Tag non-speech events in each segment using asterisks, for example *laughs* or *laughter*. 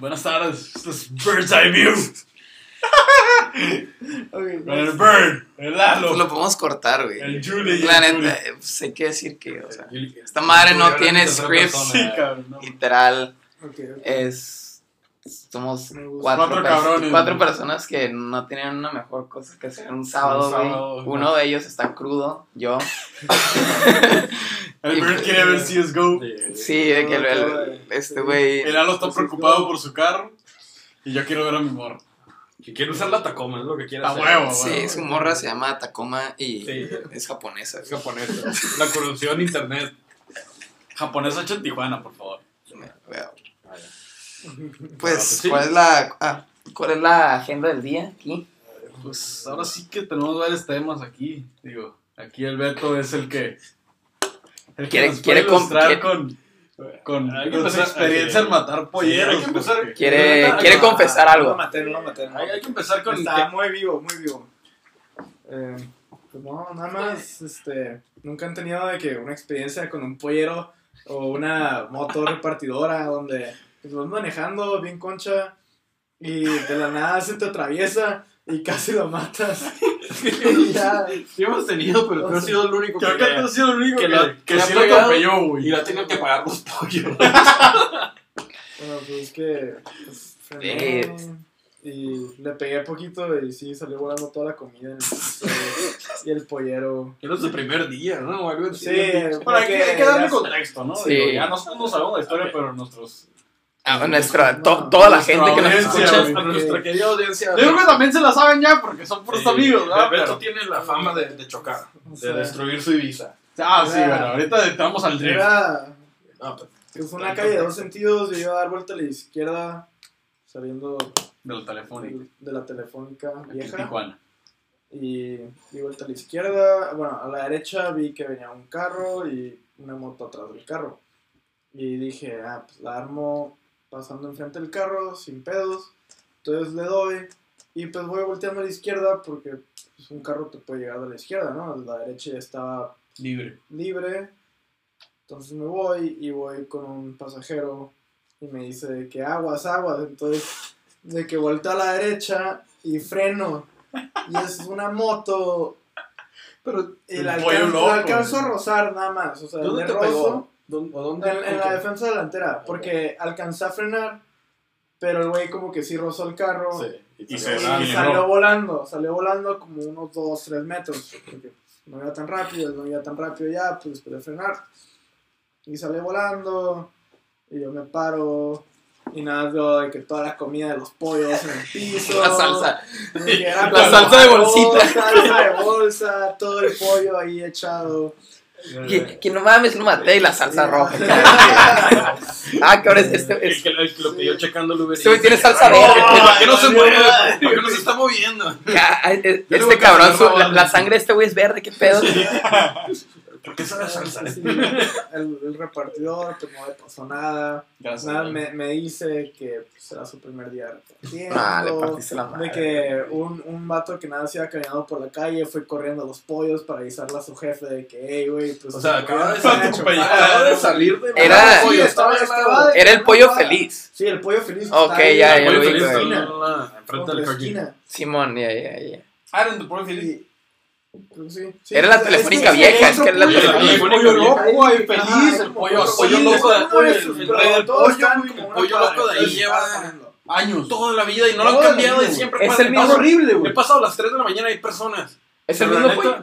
Buenas tardes. Esto es Bird's Eye View. *laughs* El Bird, el Lalo, Pues lo podemos cortar, güey. el Julie La neta, pues hay que decir que, o sea, esta madre no tiene script. Sí, cabrón. no. literal, es. Somos cuatro, Cuatro pers- cabrones, cuatro güey. personas que no tenían una mejor cosa que hacer un sábado, Un güey. sábado, güey. Uno de ellos está crudo, yo. *laughs* El Bird quiere ver CSGO. Sí, de que el- el- este güey. El Lalo está preocupado por su carro. Y yo quiero ver a mi morro. Que quiere usar la Tacoma, es lo que quiere A hacer. huevo, Sí, su morra se llama Tacoma y Sí. es japonesa. Es japonesa. La conoció en internet. Japonés hecho en Tijuana, por favor. Veo. Ah, Pues, Sí. ¿cuál es la ah, cuál es la agenda del día aquí? Pues ahora sí que tenemos varios temas aquí. Digo, aquí el Beto es el que. El que Quiere- nos quiere ilustrar con. Con, Hay que con su experiencia hay en matar polleros. hay que empezar- Quiere, quiere confesar algo. lo maté, no lo maté. no. Hay, hay que empezar con. Está que- muy vivo, muy vivo. Eh, pues no, nada más, este, nunca han tenido de que una experiencia con un pollero o una moto repartidora donde pues, vas manejando bien concha y de la nada se te atraviesa y casi lo matas. *laughs* Sí hemos tenido, pero tú has sido el único Creo que tú has sido el único que que, la- que, que la sí atropelló, güey. Y la tengo que pagar los pollos. *laughs* bueno, pues es que pues, y le pegué poquito y sí, salió volando toda la comida en el piso y el pollero. Era su primer día, ¿no? Algo. Sí, Pero hay que, hay que darle contexto, ¿no? Sí. Digo, ya nosotros no sabemos la historia, pero nuestros. A nuestra, to- toda la nuestra gente que nos escucha. A nuestra querida audiencia. Yo creo que también se la saben ya porque son puros Sí, amigos, ¿verdad? Beto Pero- tiene la fama de, de chocar, O de sea, destruir su Ibiza. Ah, sí, bueno, ahorita entramos al drift. Era No, pues, Es una calle de dos sentidos, yo iba a dar vuelta a la izquierda, saliendo Del telefónico. de la telefónica Aquí en vieja. Tijuana. Y di vuelta a la izquierda, bueno, a la derecha vi que venía un carro y una moto atrás del carro. Y dije, ah, pues la armo pasando enfrente del carro, sin pedos. Entonces le doy y pues voy volteando a la izquierda porque pues, un carro te puede llegar de la izquierda, ¿no? La derecha ya estaba Libre. libre. Entonces me voy y voy con un pasajero y me dice de que aguas, aguas. Entonces, de que volteo a la derecha y freno. Y es una moto. Pero pollo alcanzo, loco, alcanzo a rozar nada más. O sea, ¿Dónde te rozo pegó? ¿Dónde, ¿O dónde? en, en la defensa delantera. Porque alcancé a frenar, pero el güey como que sí rozó el carro. Sí. Y Y se volando. y salió volando, salió volando como unos 2, 3 metros. Porque no iba tan rápido, no iba tan rápido ya, pues después de frenar. Y salió volando, y yo me paro, y nada, veo de que toda la comida de los pollos en el *laughs* piso. La salsa. La salsa de bolsita. salsa de bolsa, todo el pollo ahí echado. Que, que no mames, lo maté y la salsa roja. *laughs* *laughs* ah, que ahora es este. El es- que, el que lo pidió checando el Uber. Este tiene salsa verde. ¿Para qué no se mueve? ¿Por qué no se está moviendo? ya, eh, le este cabrón, su- la la, sangre de este güey es verde, qué pedo. ¿Por qué sabe salsa? Sí, *laughs* el, el repartidor, pues no le pasó nada. Gracias. Nada, me, me dice que pues, era su primer día repartiendo. Ah, le partiste la De madre. que un, un vato que nada se iba caminando por la calle fue corriendo a los pollos para avisarle a su jefe de que, hey, güey, pues. O sea, acaba de, se han salir, hecho atropellado. mal". acaba de salir de Era- pollo, estaba estaba- de- Era el pollo feliz. Sí, el pollo feliz. que Ok, ya, en ya no, enfrente del la esquina. Simón, ya, ya, ya. Ah, era en tu pollo feliz. Pues sí, sí, Era la es telefónica que vieja, es que era la telefónica El güey. pollo vieja. loco, güey, feliz. es El pollo loco, es el- rey del pollo, güey, el pollo cuadra, loco de ahí lleva-. Años. Toda la vida y no lo han cambiado y siempre Es pasa. el mismo- He horrible, He pasado a las 3 de la mañana y hay personas. ¿Es el, mismo pollo,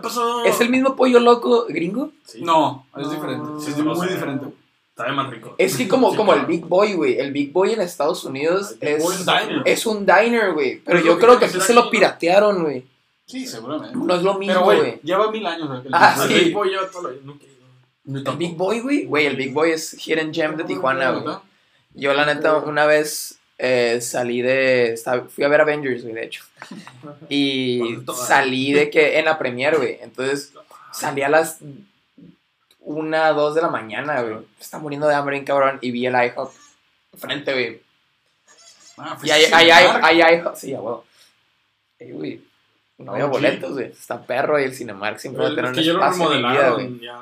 ¿Es el mismo pollo loco gringo? Sí. No, es diferente. Sí, es muy diferente. Sabe más rico. Es que como, Sí, como el. Big Boy, güey. El Big Boy en Estados Unidos es, es es un diner, güey. Pero Es yo creo que aquí se lo piratearon, güey. Sí, seguramente. No es lo Pero, mismo, güey, güey. lleva mil años. güey, que Ah, El sí. Big Boy lleva he ido. Ni El. Big Boy, güey. Güey, el Big Boy es Hidden Gem de Tijuana, güey. Yo, la neta, una vez eh, salí de. fui a ver Avengers, güey, de hecho. *laughs* Y salí de que. En la premiere, güey. Entonces, salí a las. Una, dos de la mañana, güey. Está muriendo de hambre, bien cabrón. Y vi el IHOP frente, güey. Ah, Y hay, fuiste hay, a hay, cenar. hay, IHOP. Sí, a huevo. Ey, güey. No había boletos, güey. Está perro y el Cinemark siempre va a tener Es un que ya lo espacio en mi vida, remodelaron. ya.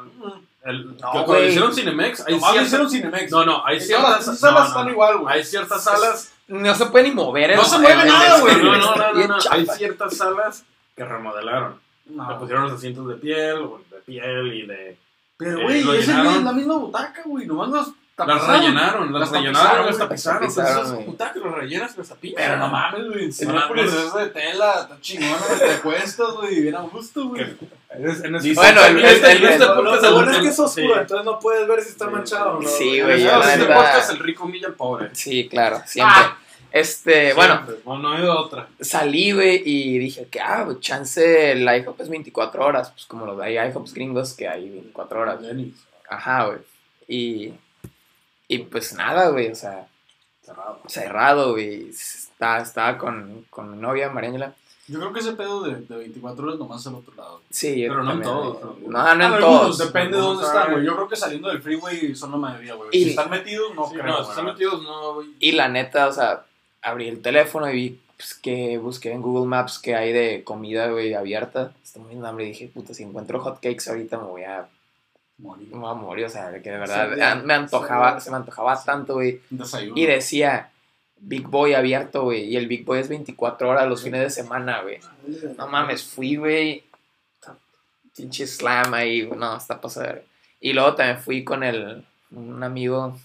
El, No, cuando güey. hicieron Cinemex, hay ciertas- hicieron Cinemex. No, no, hay ciertas las salas no, están no. igual, güey. Hay ciertas salas no se puede ni mover. el- No se mueve el- nada, el- güey. el- No, no, no, no. Hay ciertas salas que remodelaron. Le No. pusieron los asientos de piel, o de piel y de. Pero, Eh, güey, lo es el la misma butaca, güey. Nomás las Las rellenaron, las, rellenaron, las tapizaron. Pues esas butacas las rellenas y las. Pero no mames, güey. Cinépolis no, de tela, está chingona, te acuestas, güey, bien a gusto, güey. Bueno, el- este, este bueno es que es oscuro, entonces no puedes ver si está manchado o no. sí, güey, neta- podcast el rico humilla al pobre. Sí, claro, siempre. Ah. Este, bueno, Siempre. No, no hay de otra. salí, güey, y dije que, ah, güey, chance el IHOP es 24 horas, pues como los hay IHOPs gringos que hay 24 horas. Ajá, güey. Y, y pues nada, güey, o sea, Cerrado. cerrado, güey. Estaba, estaba con, con mi novia, Mariangela. Yo creo que ese pedo de, de 24 horas nomás al otro lado. Sí, yo Pero no en también, todos, güey. ¿no? No, no en Algunos, todos. Depende de dónde están, güey. Yo creo que saliendo del freeway son la mayoría, güey. Y- Si están metidos, no Sí, creo. no, si güey. están metidos, no, güey. Y la neta, o sea, abrí el teléfono y vi pues, que busqué en Google Maps que hay de comida, güey, abierta. Estoy muy hambre y dije, puta, si encuentro hotcakes ahorita me voy a, Morir. me voy a morir. O sea, que de verdad me antojaba, se me antojaba tanto, güey. Y decía, Big Boy abierto, güey. Y el Big Boy es 24 horas los fines de semana, güey. No mames, fui, güey. Pinche slam ahí, no, está pasado. Y luego también fui con el, un amigo,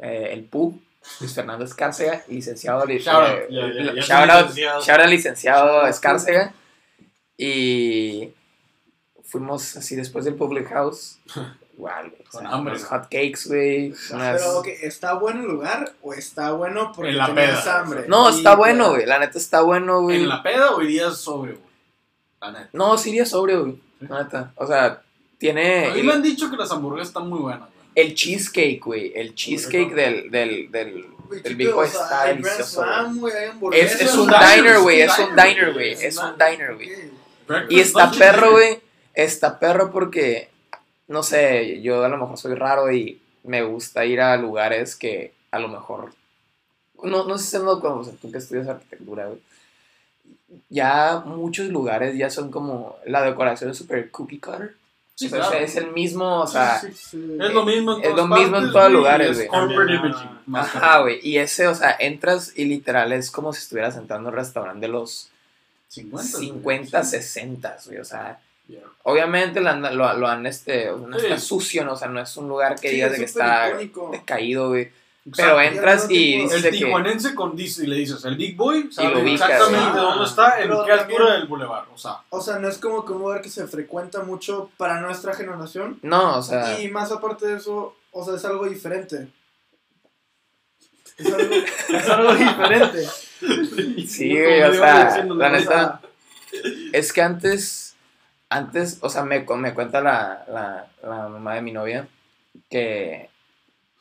eh, el Pu, Luis Fernando Escárcega, licenciado. li- Shout out, eh, shout out- licenciado. shout out licenciado Shout out, Escárcega. Y fuimos así después del Public House. *laughs* Igual, güey. o Con sea, hambre. unos hot cakes, güey. unas- Pero, ¿está bueno el lugar o está bueno porque En la tenías peda. hambre? No, está bueno, güey. La neta está bueno, güey. ¿En la peda o irías sobre, güey? La neta. No, sí iría sobrio, güey. La neta. O sea, tiene. A mí me han dicho que las hamburguesas están muy buenas, güey. El cheesecake, güey. El cheesecake del, del, del, está delicioso, Es, un diner, güey. es un diner, güey. Es un diner, güey. Y está perro, güey. Está perro porque, no sé, yo a lo mejor soy raro y me gusta ir a lugares que a lo mejor. No, no sé si se me como o sea, tú que estudias arquitectura, güey. Ya muchos lugares ya son como. La decoración es súper cookie cutter. Sí, O sea, claro. es el mismo, o sea. Sí, sí. Sí. Es lo mismo en Es lo mismo en todos lugares, güey. Ajá, güey. Y ese, o sea, entras y literal es como si estuvieras entrando a un restaurante de los 50. 50, 60, güey. O sea, Yeah. obviamente lo han, lo, lo han este, no Sí. está sucio, ¿no? O sea, no es un lugar que Sí, digas es de que está icónico. decaído, güey. Pero entras no y dices El que. tijuanense con dice y le dices el Big Boy, sabe lo ubicas, exactamente güey. dónde está, en Pero qué altura del bulevar. O sea, O sea, no es como que un lugar que se frecuenta mucho para nuestra generación. No, o sea. Y más aparte de eso, o sea, es algo diferente. Es algo, es *laughs* algo diferente. Sí, güey, o sea, la neta. Es que antes, antes, o sea, me, me cuenta la, la, la mamá de mi novia que,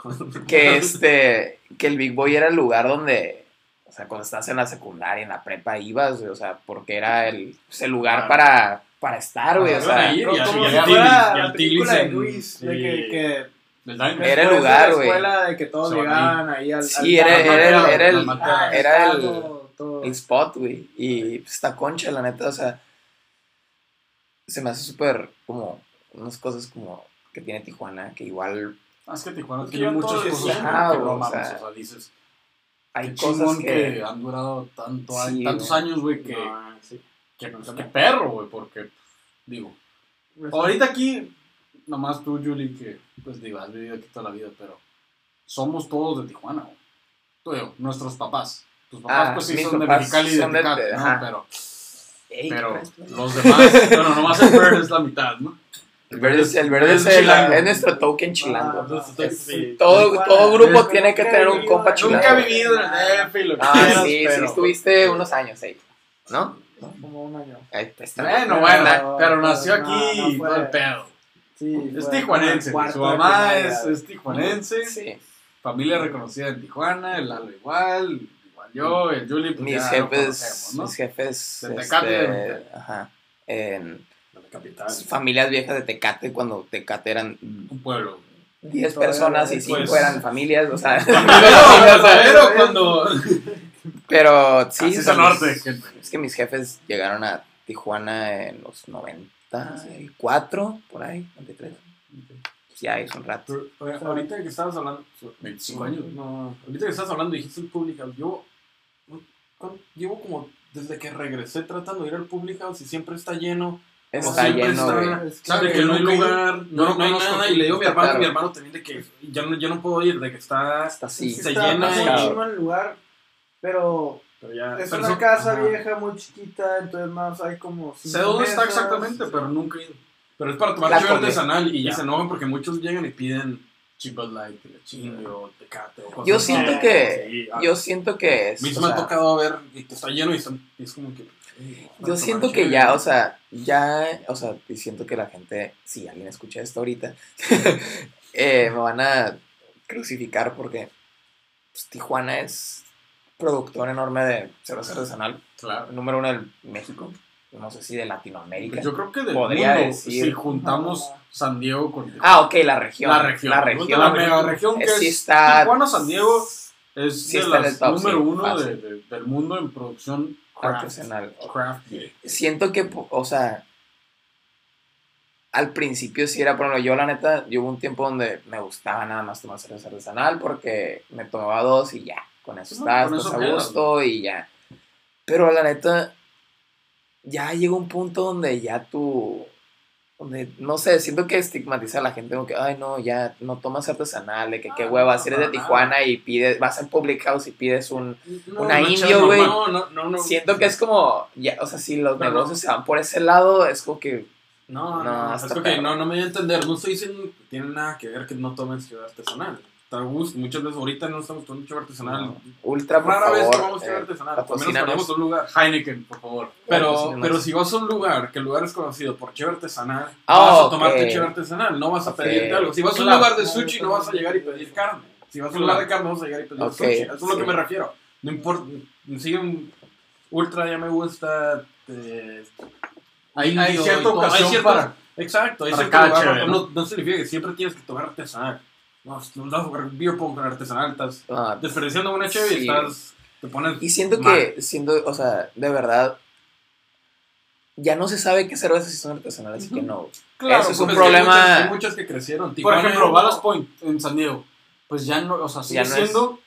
*laughs* que este, que el Big Boy era el lugar donde, o sea, cuando estás en la secundaria, en la prepa, ibas, o sea, porque era el, pues, el lugar Claro. para, para estar, güey, o sea, y al- Tigris, que. Era el lugar, güey. escuela de que todos llegaban ahí al Sí, era, el, era, el. Ah, spot, güey, y pues, está concha, la neta, o sea, se me hace súper como unas cosas como que tiene Tijuana, que igual Ah, es que Tijuana tiene muchas cosas que no o mames, sea, o sea, dices, hay qué cosas que... que han durado tanto, Sí, años- tantos güey. años, güey, que, No, sí. que, pues, que perro, güey, porque, digo, ahorita aquí, nomás tú, Julie, que, pues, digo, has vivido aquí toda la vida, pero somos todos de Tijuana, güey. Tú, digo, nuestros papás. Tus papás, Ah, pues, sí, son de papás Mexicali y de son de- Tecate, ¿no? Pero, Ey, pero los demás, bueno, nomás el verde es la mitad, ¿no? El verde es, el verde es, Es el- chilango. es nuestro token chilango. Ah, Entonces, Es- sí. todo, grupo es- tiene que tener un compa chilango. Nunca he vivido en el DF y lo que Ah, quieras, sí, sí, estuviste unos años ahí, ¿no? Como un año. Ahí está. Bueno, bueno, Pero- pero nació no, aquí no todo el pedo. Sí, Es fue tijuanense, su mamá es, es tijuanense, Sí. familia reconocida en Tijuana, el Lalo igual yo, el Juli, pues Mis ya lo jefes, conocemos, ¿no? mis jefes, De Tecate este, ajá, en capital. familias viejas de Tecate, cuando Tecate eran Un pueblo. 10 Todavía personas y pues, 5 eran familias, o sea, Pero, *laughs* cuando... pero sí, Así es el norte, mis- es que mis jefes llegaron a Tijuana en los 94, por ahí, 93. pues, ya es un rato. Pero, oye, ahorita que estabas hablando. 25 años. No, ahorita que estabas hablando dijiste el Public House. Yo. ¿Cuán- Llevo como. Desde que regresé tratando de ir al Public House y siempre está lleno. Está siempre lleno, está- güey. Es ¿Sabe que que no hay lugar? Yo No, no no hay nada. Y le digo a mi hermano, mi hermano también de que ya no, ya no puedo ir, de que está. Está así. se está llena el lugar, pero Pero ya, es pero una eso- casa ajá. vieja muy chiquita, entonces más hay como Sé dónde está exactamente, pero nunca he ido. Pero es para tomar La artesanal y Ya. se enojan porque muchos llegan y piden Bud Light, chingada. o tecate o cosas Yo así. siento que. Sí, ah, Yo siento que es. A mí se o me ha tocado ver y que está lleno y, están- y es como que. eh, Yo siento que ya, o sea, ya, o sea, y siento que la gente, si alguien escucha esto ahorita, *laughs* eh, me van a crucificar porque pues, Tijuana es productor enorme de cerveza artesanal, Claro. número uno del México, no sé si de Latinoamérica. Yo creo que del Podría mundo, decir- si juntamos San Diego con Ah, ok, la región. la región, La región. la mega región que Eh, sí es está- Tijuana, San Diego, es Sí de las el top, número sí, uno de- de- del mundo en producción craft. artesanal. Craft. Siento que, o sea, al principio sí era, por ejemplo, yo la neta, yo hubo un tiempo donde me gustaba nada más tomar cerveza artesanal porque me tomaba dos y ya, con eso No, estás, estás a gusto y ya. Pero la neta, ya llega un punto donde ya tú, donde, no sé, siento que estigmatiza a la gente como que, ay, no, ya no tomas artesanal, de que qué Ah, hueva, si eres de Tijuana y pides, vas al Public House y pides un No, una no, indio, güey. No, no, no, no. Siento que es como, ya, o sea, si los negocios se van por ese lado, es como que, No, No, es que perro. no, no me voy a entender. No estoy diciendo que tiene nada que ver que no tomen ciudad artesanal. Está a gusto. Muchas veces ahorita no estamos tomando ciudad artesanal. No. ultra, por Rara vez favor, tomamos ciudad eh, artesanal. Por lo menos ponemos un lugar. Heineken, por favor. Pero, pero si vas a un lugar, que el lugar es conocido por cheve artesanal, Ah, vas a tomarte cheve artesanal, no vas a Ok. pedirte algo. Si vas a un lugar de sushi, no vas a llegar y pedir carne. Si vas a un lugar de carne, vas a llegar y pedir Ok, sushi. Eso es lo sí. que me refiero. No importa. Sigue un ultra, ya me gusta. eh, Hay, hay cierta todo. Hay ocasión ciertas- para... Exacto, hay Para cierto lugar, chévere, no, ¿no? no significa que siempre tienes que tomar artesanal. No, no vas a jugar beer pong con artesanal, estás ah, desperdiciando una chévere y Sí. estás. Te pones. y siento mal. que, siendo, o sea, de verdad, ya no se sabe qué cervezas sí son artesanales y qué no. Claro, Eso es un Porque hay problema. muchas- Hay muchas que crecieron. Por ejemplo, Ballast Point en San Diego. Pues ya no, o sea, sigue Ya no es- siendo,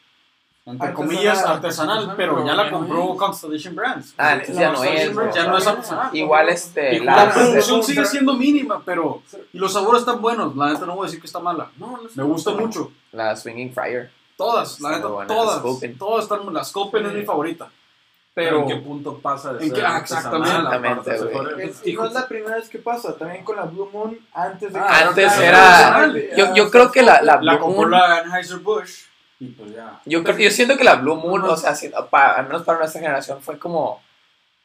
entre comillas, artesanal, artesanal, pero pero ya la compró. Constellation Brands. Ah, entonces ya no es. Ya no es artesanal. Igual este, Y la, producción sigue siendo mínima, pero. Y los sabores están buenos. La neta no voy a decir que está mala. No, no sé. Me gusta mucho. la Swinging Fryer. Todas, la neta, todas. Todas están. La Sculpin es mi favorita. Pero Pero. ¿en qué punto pasa de ¿En ser qué- ah, exactamente, Es- y no es la primera vez que pasa, también con la Blue Moon, antes de Ah, que... antes Ah, era- Yo, ah, yo creo que la, la La Blue compró Moon, la Anheuser-Busch. Y pues ya. yo, creo, yo siento que la Blue Moon, o sea, si- pa- al menos para nuestra generación, fue como,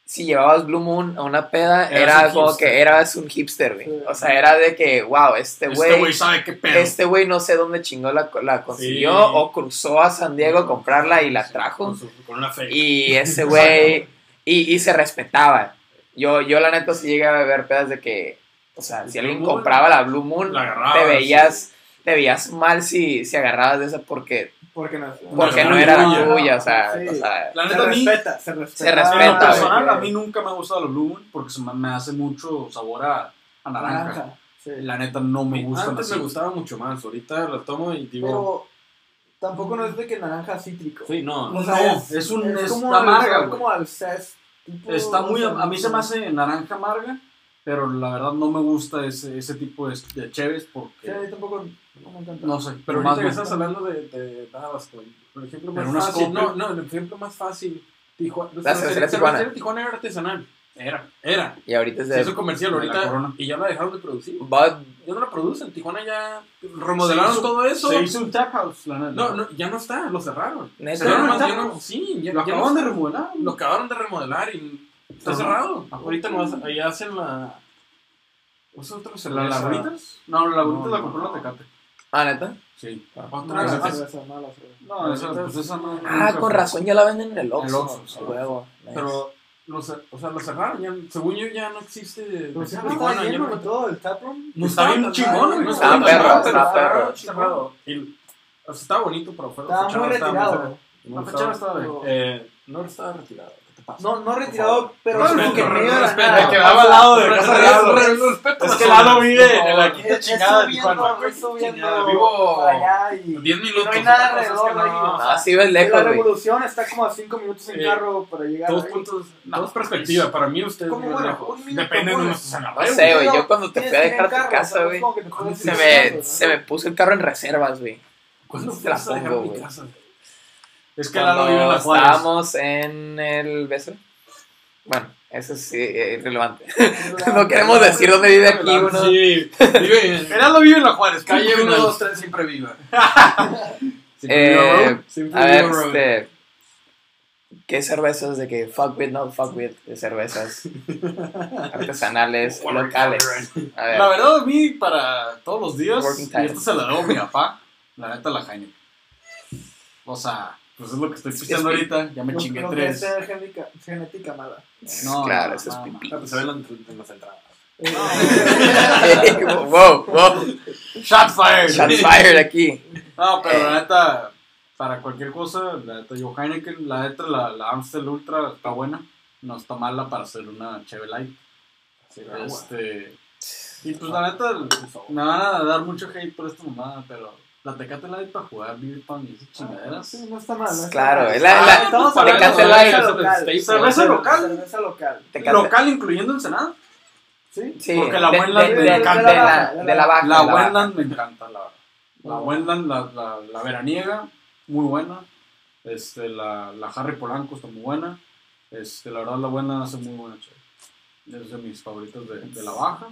si llevabas Blue Moon a una peda, Eras era un como hipster. que eras un hipster, güey. Sí. O sea, era de que, wow, este Este güey... güey sabe qué pedo. Este güey no sé dónde chingó la, la consiguió Sí. o cruzó a San Diego a comprarla y la trajo. Con, su- con una fe. Y ese güey, *laughs* y, y se respetaba. Yo, yo la neta sí llegué a ver pedas de que, o sea, si alguien Moon, compraba la Blue Moon, la te veías, te veías mal si, si agarrabas de esa porque, Porque no, porque No, no era la no, tuya, o sea, sí. o sea, La se neta, a mí. respeta, se respeta. Se En respeta, lo personal, güey. a mí nunca me ha gustado la Blue Moon porque se me, me hace mucho sabor a, a naranja. Naranja, sí. La neta no me gusta Antes me gustaba mucho más. Ahorita la tomo y digo. Pero tampoco no es de que naranja cítrico. Sí, no. O No, sea, es un- es como amarga, al- como al cés. tipo- Está muy, sea, a mí se me hace naranja amarga, pero la verdad no me gusta ese, ese tipo de, de cheves Sí, porque, a mí tampoco no sé, Pero pero ahorita más que me- estás hablando de, de Tabasco, por ejemplo, más fácil. No, no, el ejemplo más fácil. Tijuana. La cervecería Tijuana. Tijuana era artesanal. Era. Era. y ahorita es comercial la ahorita y ya la dejaron de producir. Ya no la producen. Tijuana ya remodelaron hizo- todo eso. Se hizo un tap house, la neta. No, no, ya no está, lo cerraron. neta, Cerraron no más, ya no- sí, ya, lo ya acaban no de remodelar. Lo acabaron de remodelar y está Ajá. cerrado. Ajá. Ahorita no hacen, ahí hacen la. ¿Es otra ¿Las? Lagunitas? No, las Lagunitas No, la compró no. la Tecate. Ah, neta. Sí. Otra No, la cerveza. no, la cerveza. No, esa, pues esa no. Ah, con fue. razón ya la venden en el el Oxxo. Oxxo, sí. a huevo. Pero, lo, cer- o sea, lo cerraron. Ya, según yo, ya no existe. Pero siempre está lleno no- de todo el taproom. No Está bien chingón, güey. Está tan perro, está pero perro. cerrado. Y, o sea, estaba bonito, pero fue Estaba muy retirado. La fachada estaba bien. Eh, no estaba retirado. ¿Qué te No, no retirado, pero No, no, que no, medio de la nada. Quedaba al lado de casa de. Es que Lalo vive en la Es- quinta es chingada de Tijuana. es vivo para allá y 10 minutos. no hay nada es alrededor que ahí, no. o No, sí ves lejos, la revolución está como a 5 minutos en carro para llegar Dos puntos, No, dos perspectivas. Para mí, usted ¿Cómo, es bueno, lejos. Depende de nuestros No amigos. sé, güey. Yo cuando te fui a que dejar a tu casa, güey, es que se me, caminando, ¿no? se me puso el carro en reservas, güey. ¿Cuándo Te la pongo, güey. Es que Lalo vive en la Juárez. estábamos en el beso. Bueno, eso es irrelevante. *laughs* No queremos decir dónde vive aquí uno. Sí, vive en *laughs* Lalo vive en la Juárez. calle punto 1, final. 2, 3, siempre viva. *laughs* Eh. Siempre a ver, este. ¿Qué cervezas de que fuck with, no fuck with? De cervezas artesanales, locales. A ver, La verdad, a mí, para todos los días, y esto se lo debo a mi papá, la neta, la Heineken. O sea, pues es lo que estoy pisteando Es- ahorita, ya me chingué tres. genética, genética mala. No, claro, no, eso es no, pipí. Ah, pues se ven en en las entradas. *laughs* wow, wow. Shot fired. Shots fired aquí. No, pero Eh. la neta, para cualquier cosa, la neta, yo Heineken, la neta, la, la Amstel Ultra está buena. No está mala para hacer una Chevy Light. Sí. Este, y pues la neta, me van a dar mucho hate por esta mamada, pero la Tecate Light para jugar beer pong y esas chingaderas. Sí, no está mal. no está Claro, mal. es la- la- Estamos Tecate hablando de Light. cerveza local. Cerveza local. Cerveza local. Tecate- Local incluyendo Ensenada. Sí. Sí, Porque la de, Wendland de- me de- encanta. de la, de la. La de la baja. Wendland me encanta, la La Wendland, la, la, la veraniega, muy buena. Este, la, la Harry Polanco está muy buena. Este, la verdad, la Wendland hace muy buena chévere. Es de mis favoritos de, de la baja.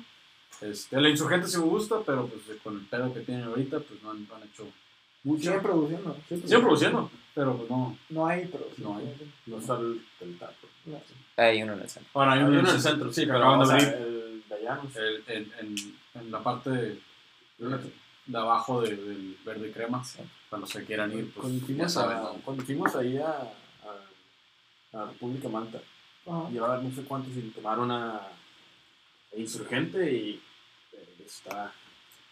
Este, la Insurgente sí me gusta, pero pues con el pedo que tienen ahorita, pues no han, no han hecho mucho. Siguen produciendo. sí, Siguen produciendo, pero pues no. No hay, pero. sí. No hay. No está el, el taco. No. Hay uno en el centro. Bueno, hay Hay uno uno en el centro, sí, pero acaban de o sea, abrir el de allá no sé. el- en, en, en la parte de, de abajo de- del verde crema. Cuando se quieran ir, pues Cuando fuimos, cuando ahí a, a, a República Manta, Ajá. llevaba no sé cuántos y tomaron a, Insurgente y está,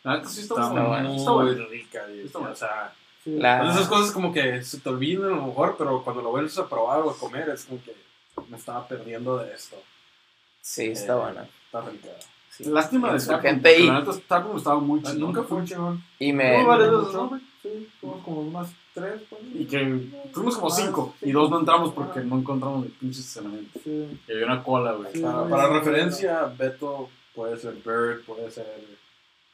La neta sí está, está, muy Está rica. y- Está bueno. O sea, Sí. La- Pues esas cosas como que se te olvidan a lo mejor, pero cuando lo vuelves a probar o a comer es como que me estaba perdiendo de esto. Sí, está Eh, buena. Está rica. Sí. Lástima de Insurgente Taproom, y- La neta Taproom estaba muy chido. Nunca fue un chingón. Y Muy me. ¿Me veces, gustó? ¿no? Sí, fuimos como unas tres. pues. Y que fuimos como Ah, cinco. Y dos no entramos porque no encontramos el pinche estacionamiento. Sí. Y había una cola, güey. Sí. Para, para referencia, Beto puede ser Bird, puede ser.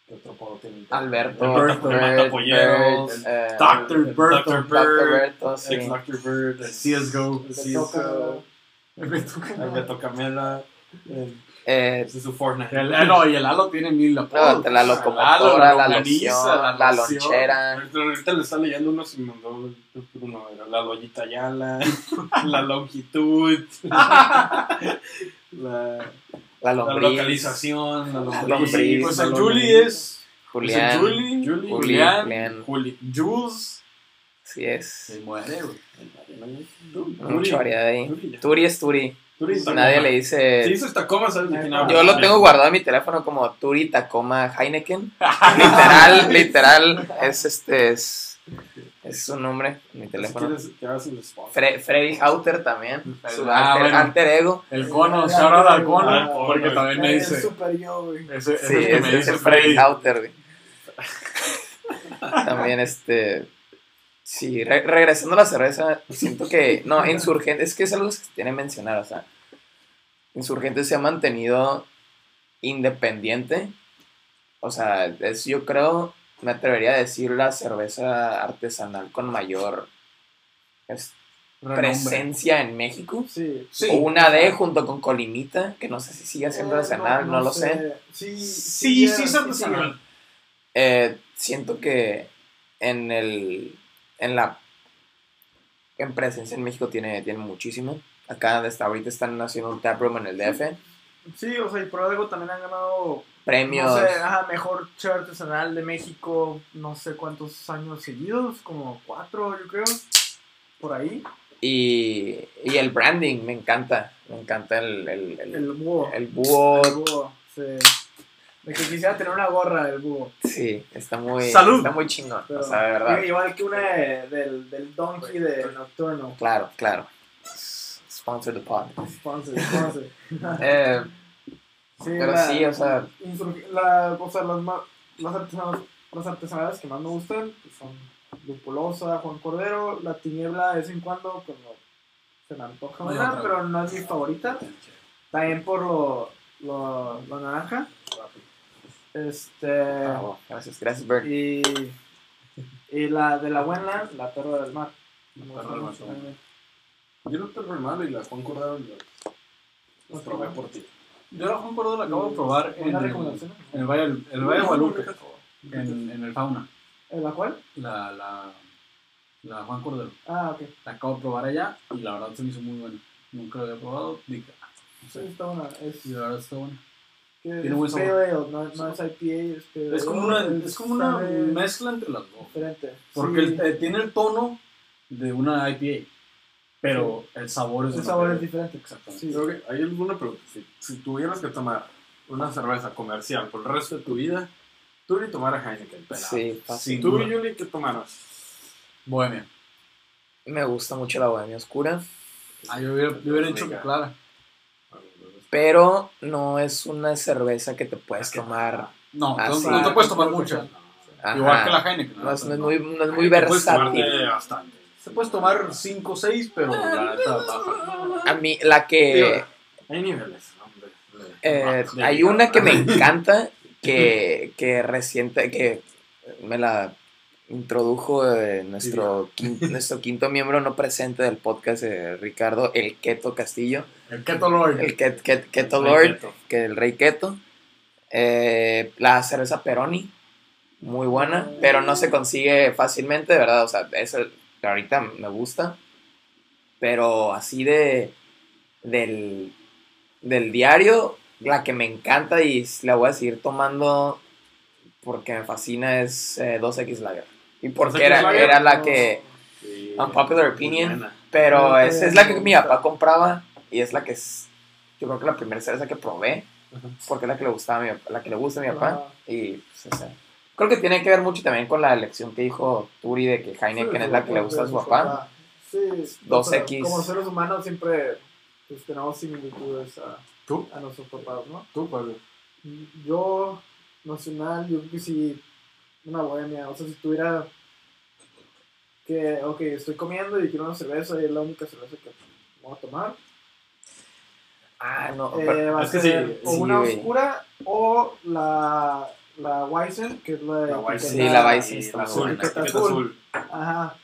¿Qué otro puedo tener? Alberto. El Berto, el Matapolleros, Bird, eh, Dr. Berto. Dr. Bird, Dr. Bird, El CSGO. el CSGO, *laughs* toca- el Beto Camela, el- Eh, su Fortnite. El, eh, no, y el Halo tiene mil apodos. no, la locomotora, la loción, lonchera. Ahorita, le está leyendo uno y mandó uno, era la lollita Yala, *laughs* la longitud, *laughs* la, La la lombriz. localización, la La lombriz. Pues la el lombriz. Julie es. Julián. es el Julie, Julie, Julián, Julián. Juli- Jules. Así es. Se muere, güey. Mucha variedad ahí. Turi. Turi es Turi. Turi Nadie le Si dice. dices Tacoma, sabes de quién hablo. Yo lo tengo guardado en mi teléfono como Turi Tacoma Heineken. *laughs* Literal, literal. Es este. Es, es su nombre en mi Si teléfono. quieres. Fre- Freddy Hauter también. Su Ah, alter, bueno. alter ego. El cono, shout out al cono. Ah, porque güey. también me dice. super yo, güey. Ese, ese Sí, es el que es, me dice Freddy Freddy. Hauter, güey. También este. Sí, re- regresando a la cerveza, siento que. No, Insurgente, es que es algo que se tiene que mencionar, o sea. Insurgente se ha mantenido independiente. O sea, es, yo creo, me atrevería a decir la cerveza artesanal con mayor es- Renombre. presencia en México. Sí. Sí. O una D junto con Colimita, que no sé si sigue siendo Eh, artesanal, no, lo sé. Sí, Sí, sí, es sí, artesanal. Eh, siento que en el en la en presencia en México tiene, tiene muchísimo. Acá hasta ahorita están haciendo un taproom en el DF. Sí, o sea, y por algo también han ganado, Premios. no sé, ajá, mejor chef artesanal de México, no sé cuántos años seguidos, como cuatro, yo creo, por ahí. Y, y el branding, me encanta. Me encanta el, el, el, El búho. el búho. El búho, sí. De que quisiera tener una gorra del búho. Sí, está muy, Salud. está muy chingón. Pero, o sea, de verdad. Igual que una de- del, del donkey de Nocturno. Claro, claro. Sponsor the pod. Sponsor, sponsor. *laughs* Eh, Sí, pero la- sí, o sea, la, o sea, las, las, artesanas- las artesanales que más me gustan pues, son Lupulosa, Juan Cordero, La Tiniebla de vez en cuando, cuando se me antoja una, pero no es mi favorita. También por lo, lo, lo naranja. Este. ah, bueno, gracias, gracias, Bert. Y, y la de la buena, la perra del mar. Perra gusta del mar. Yo no te hermano y la Juan Cordero las probé por ti. Yo la Juan Cordero la acabo de probar en el, recomendación. en el Valle, el Valle de Guadalupe, en, en el Fauna. ¿En la cual? La, la, la Juan Cordero. Ah, ok. La acabo de probar allá y la verdad se me hizo muy buena. Nunca la había probado. Ah, no Sí, sé. está buena. Es, Y la verdad está buena. tiene es buen sabor. no, no es IPA, es como una, es como una mezcla entre las dos. diferente. Porque Sí, el- eh, tiene el tono de una IPA, pero el sabor es el sabor es diferente. Exactamente. Sí. Creo que hay alguna pregunta. Si, si tuvieras que tomar una cerveza comercial por el resto de tu vida, tú ni tomaras Heineken. pelado. Sí, fácil. Tú y Yuli, ¿qué tomaras? Bohemia. Me gusta mucho la bohemia oscura, Ah, yo hubiera, yo hubiera hecho clara. pero no es una cerveza que te puedes tomar. No, no, te puedes tomar mucha. Ajá. Igual que la Heineken. No es, no es ¿no? muy, no es muy Ay, te puedes versátil. tomarte bastante. Te puedes tomar 5 o 6, pero la neta baja. A mí, la que. Digo, Hay niveles, hombre. Eh, De- hay una que me *laughs* encanta que, que reciente que me la introdujo eh, nuestro, quin- *laughs* nuestro quinto miembro no presente del podcast eh, Ricardo el Keto Castillo El Keto Lord. el Ket- Ket- Keto Lord keto. que el Rey Keto Eh, la cerveza Peroni muy buena pero no se consigue fácilmente de verdad o sea esa ahorita me gusta pero así de del, del diario la que me encanta y la voy a seguir tomando porque me fascina es eh, 2X Lager. Y porque 2X era, Lager, era la que Sí, Unpopular opinion. pero Ah, ok, es la que mi papá compraba y es la que es yo creo que la primera cerveza que probé porque es la que le gustaba a mi papá, la que le gusta a mi papá y pues, o sea, creo que tiene que ver mucho también con la elección que dijo Turi de que Heineken Sí, es la que le gusta a su papá Sí, 2X. Como seres humanos siempre pues, tenemos similitudes a, ¿Tú? a nuestros papás, ¿no? ¿Tú cuál? Yo, nacional, yo creo que sí, una bohemia. O sea, si tuviera que, ok, estoy comiendo y quiero una cerveza y es la única cerveza que voy a tomar, ah no eh, pero- va a es que ser sí, o sí, una güey. oscura o la, la Weizen, que es la de La Weizen. Sí, la Weizen está la azul, buena. etiqueta Azul. azul. Ajá,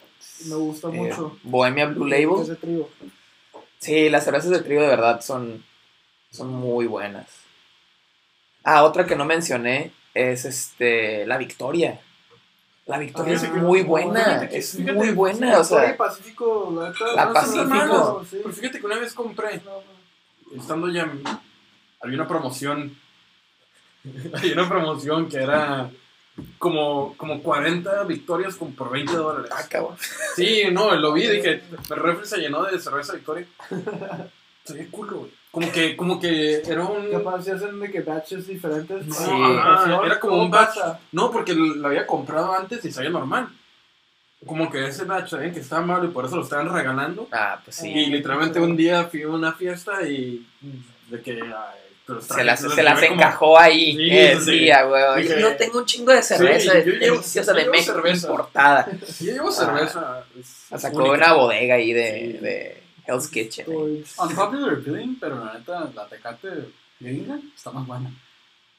me gusta eh, mucho. Bohemia Blue Es Label de trigo. sí las cervezas de trigo de verdad son son muy buenas ah otra que no mencioné es este la Victoria la Victoria Ah, es muy no, buena es fíjate, muy buena o sea Pacífico, la, neta, La no son Pacífico. hermanos, sí. Pero fíjate que una vez compré, estando ya, había una promoción, había una promoción que era como, como 40 victorias con, por 20 dólares. ah, cabrón. Sí, no, lo vi, dije, el refri se llenó de cerveza Victoria. Se ve culo, güey. Como que, como que era un... Capaz si hacen de que batches diferentes. No, Sí. ajá, era como ¿Cómo un batch. pasa? No, porque lo había comprado antes y sabía normal. Como que ese batch sabían que estaba malo y por eso lo estaban regalando. ah pues sí Y literalmente un día fui a una fiesta y de que ay, se las, se las llevé como- encajó ahí. Sí, eh, sí. sí, a huevo. Dije- Yo tengo un chingo de cerveza Sí, yo llevo- deliciosa yo de México cerveza. importada. Sí, yo llevo cerveza. La sacó una bodega ahí de, Sí. de Hell's Kitchen. eh. Unpopular opinion, pero la neta, la tecate gringa está más buena.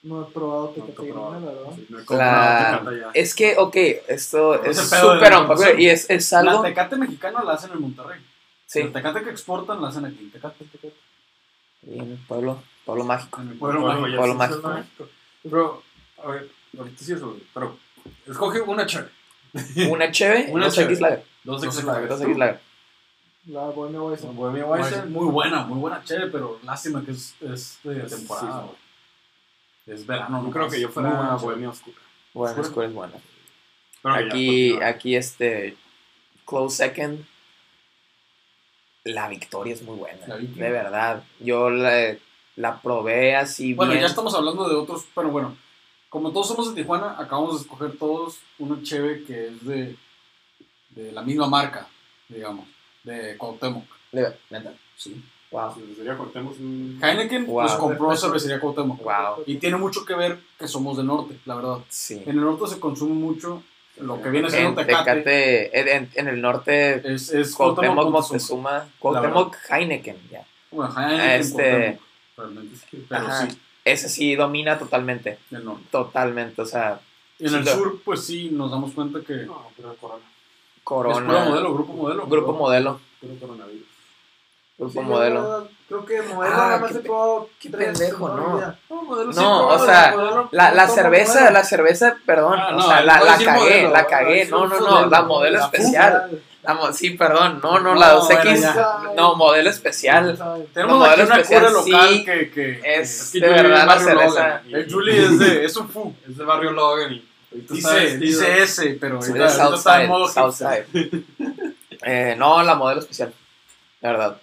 No he probado No, Tecate te probado. Gringa, la verdad. Sí, no he La- comprado Tecate ya. Es que, ok, esto Ese es súper la unpopular y es, es La algo. tecate mexicana la hacen en Monterrey. Sí, La tecate que exportan la hacen aquí en Tecate. Tecate. y en el pueblo, pueblo mágico. En el pueblo mágico. pueblo mágico. mágico. Pero, a ver, ahorita sí eso, pero escoge una chévere. *laughs* Una cheve, Una dos cheve. X Lager. Dos X Lager. Dos X Lager. La Bohemia Weizen. Bohemia Pues, Weizen. muy buena, muy buena chévere, pero lástima que es, es de temporada. sí. güey. Es verano. Nomás. creo que yo fuera chévere. Bohemia Oscura. Bueno, Oscura. Es buena. Pero Aquí, continúa. aquí este, close second. La victoria es muy buena. La. De verdad. Yo la, la probé así Bueno, bien. ya estamos hablando de otros, pero bueno, como todos somos de Tijuana, acabamos de escoger todos una cheve que es de, de la misma marca, digamos, de Cuauhtémoc. De- ¿neta? Sí. Wow. Cervecería Cuauhtémoc Heineken Wow. pues compró cervecería Cuauhtémoc. Wow. Y tiene mucho que ver que somos del norte, la verdad. Sí. En el norte se consume mucho lo que viene En siendo Tecate. Tecate, en, en- en el norte, Es, es Cuauhtémoc, Moctezuma. Moctezuma, Cuauhtémoc, Heineken, ya. Bueno, Heineken, Este- Cuauhtémoc, realmente sí. Pero Ajá. sí, Ese sí domina totalmente, norte. totalmente, o sea, en Sí, el lo- sur, pues sí, nos damos cuenta que es No, pero Corona. puro Corona, modelo, grupo modelo. grupo modelo, Puro coronavirus. grupo Sí, modelo. Creo que modelo Ah, nada más qué se pe- puedo qué tres pendejo, no. No, modelo sí, No, pero o sea, modelo- La, la cerveza, modelo. la cerveza, perdón, Ah, o sea, no la, la cagué, modelo, la no, cagué, es no, no, no, la modelo especial, la mo- sí, perdón, no, no, No, la 2X, bueno, ya. no, modelo especial, Tenemos No, aquí una especial, cura local sí. que, que es que de verdad la que- el Julie es de es un fu. Es de Barrio Logan y Dice, dice ese, pero Sí, ahorita, ahorita está en Southside, modo hipster. Southside. Eh, no, la modelo especial, la verdad,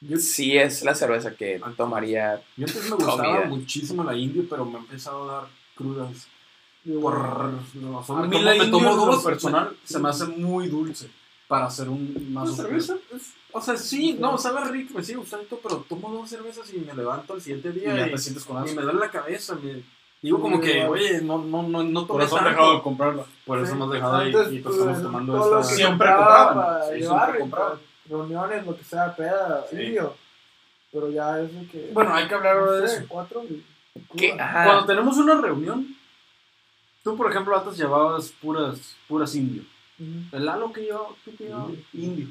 Yo, sí es la cerveza que tomaría, yo antes me gustaba Comida. muchísimo la indio, pero me ha empezado a dar crudas. Por razón. A me mí la me tomo personal, se me hace muy dulce para hacer un más Una cerveza, es- o sea, sí, no, sabe rico, me sigue gustando, pero tomo dos cervezas y me levanto al siguiente Y día ya y, te sientes con y me duele la cabeza. Me, digo como que, oye, no, no, no, no Por eso han dejado de comprarla. Por eso Sí. hemos dejado ahí Antes, y pues pues, estamos tomando todo lo esta... que Siempre compraba compraban, para sí, llevar, siempre y compraban. para reuniones, lo que sea, peda, Sí. Pero ya es que. Bueno, hay que hablar ahora de no sé, eso. cuatro y-. Cuando tenemos una reunión, tú, por ejemplo, antes llevabas puras, puras indio. Ujú. El Lalo que llevaba, tú que llevabas Indio. indio.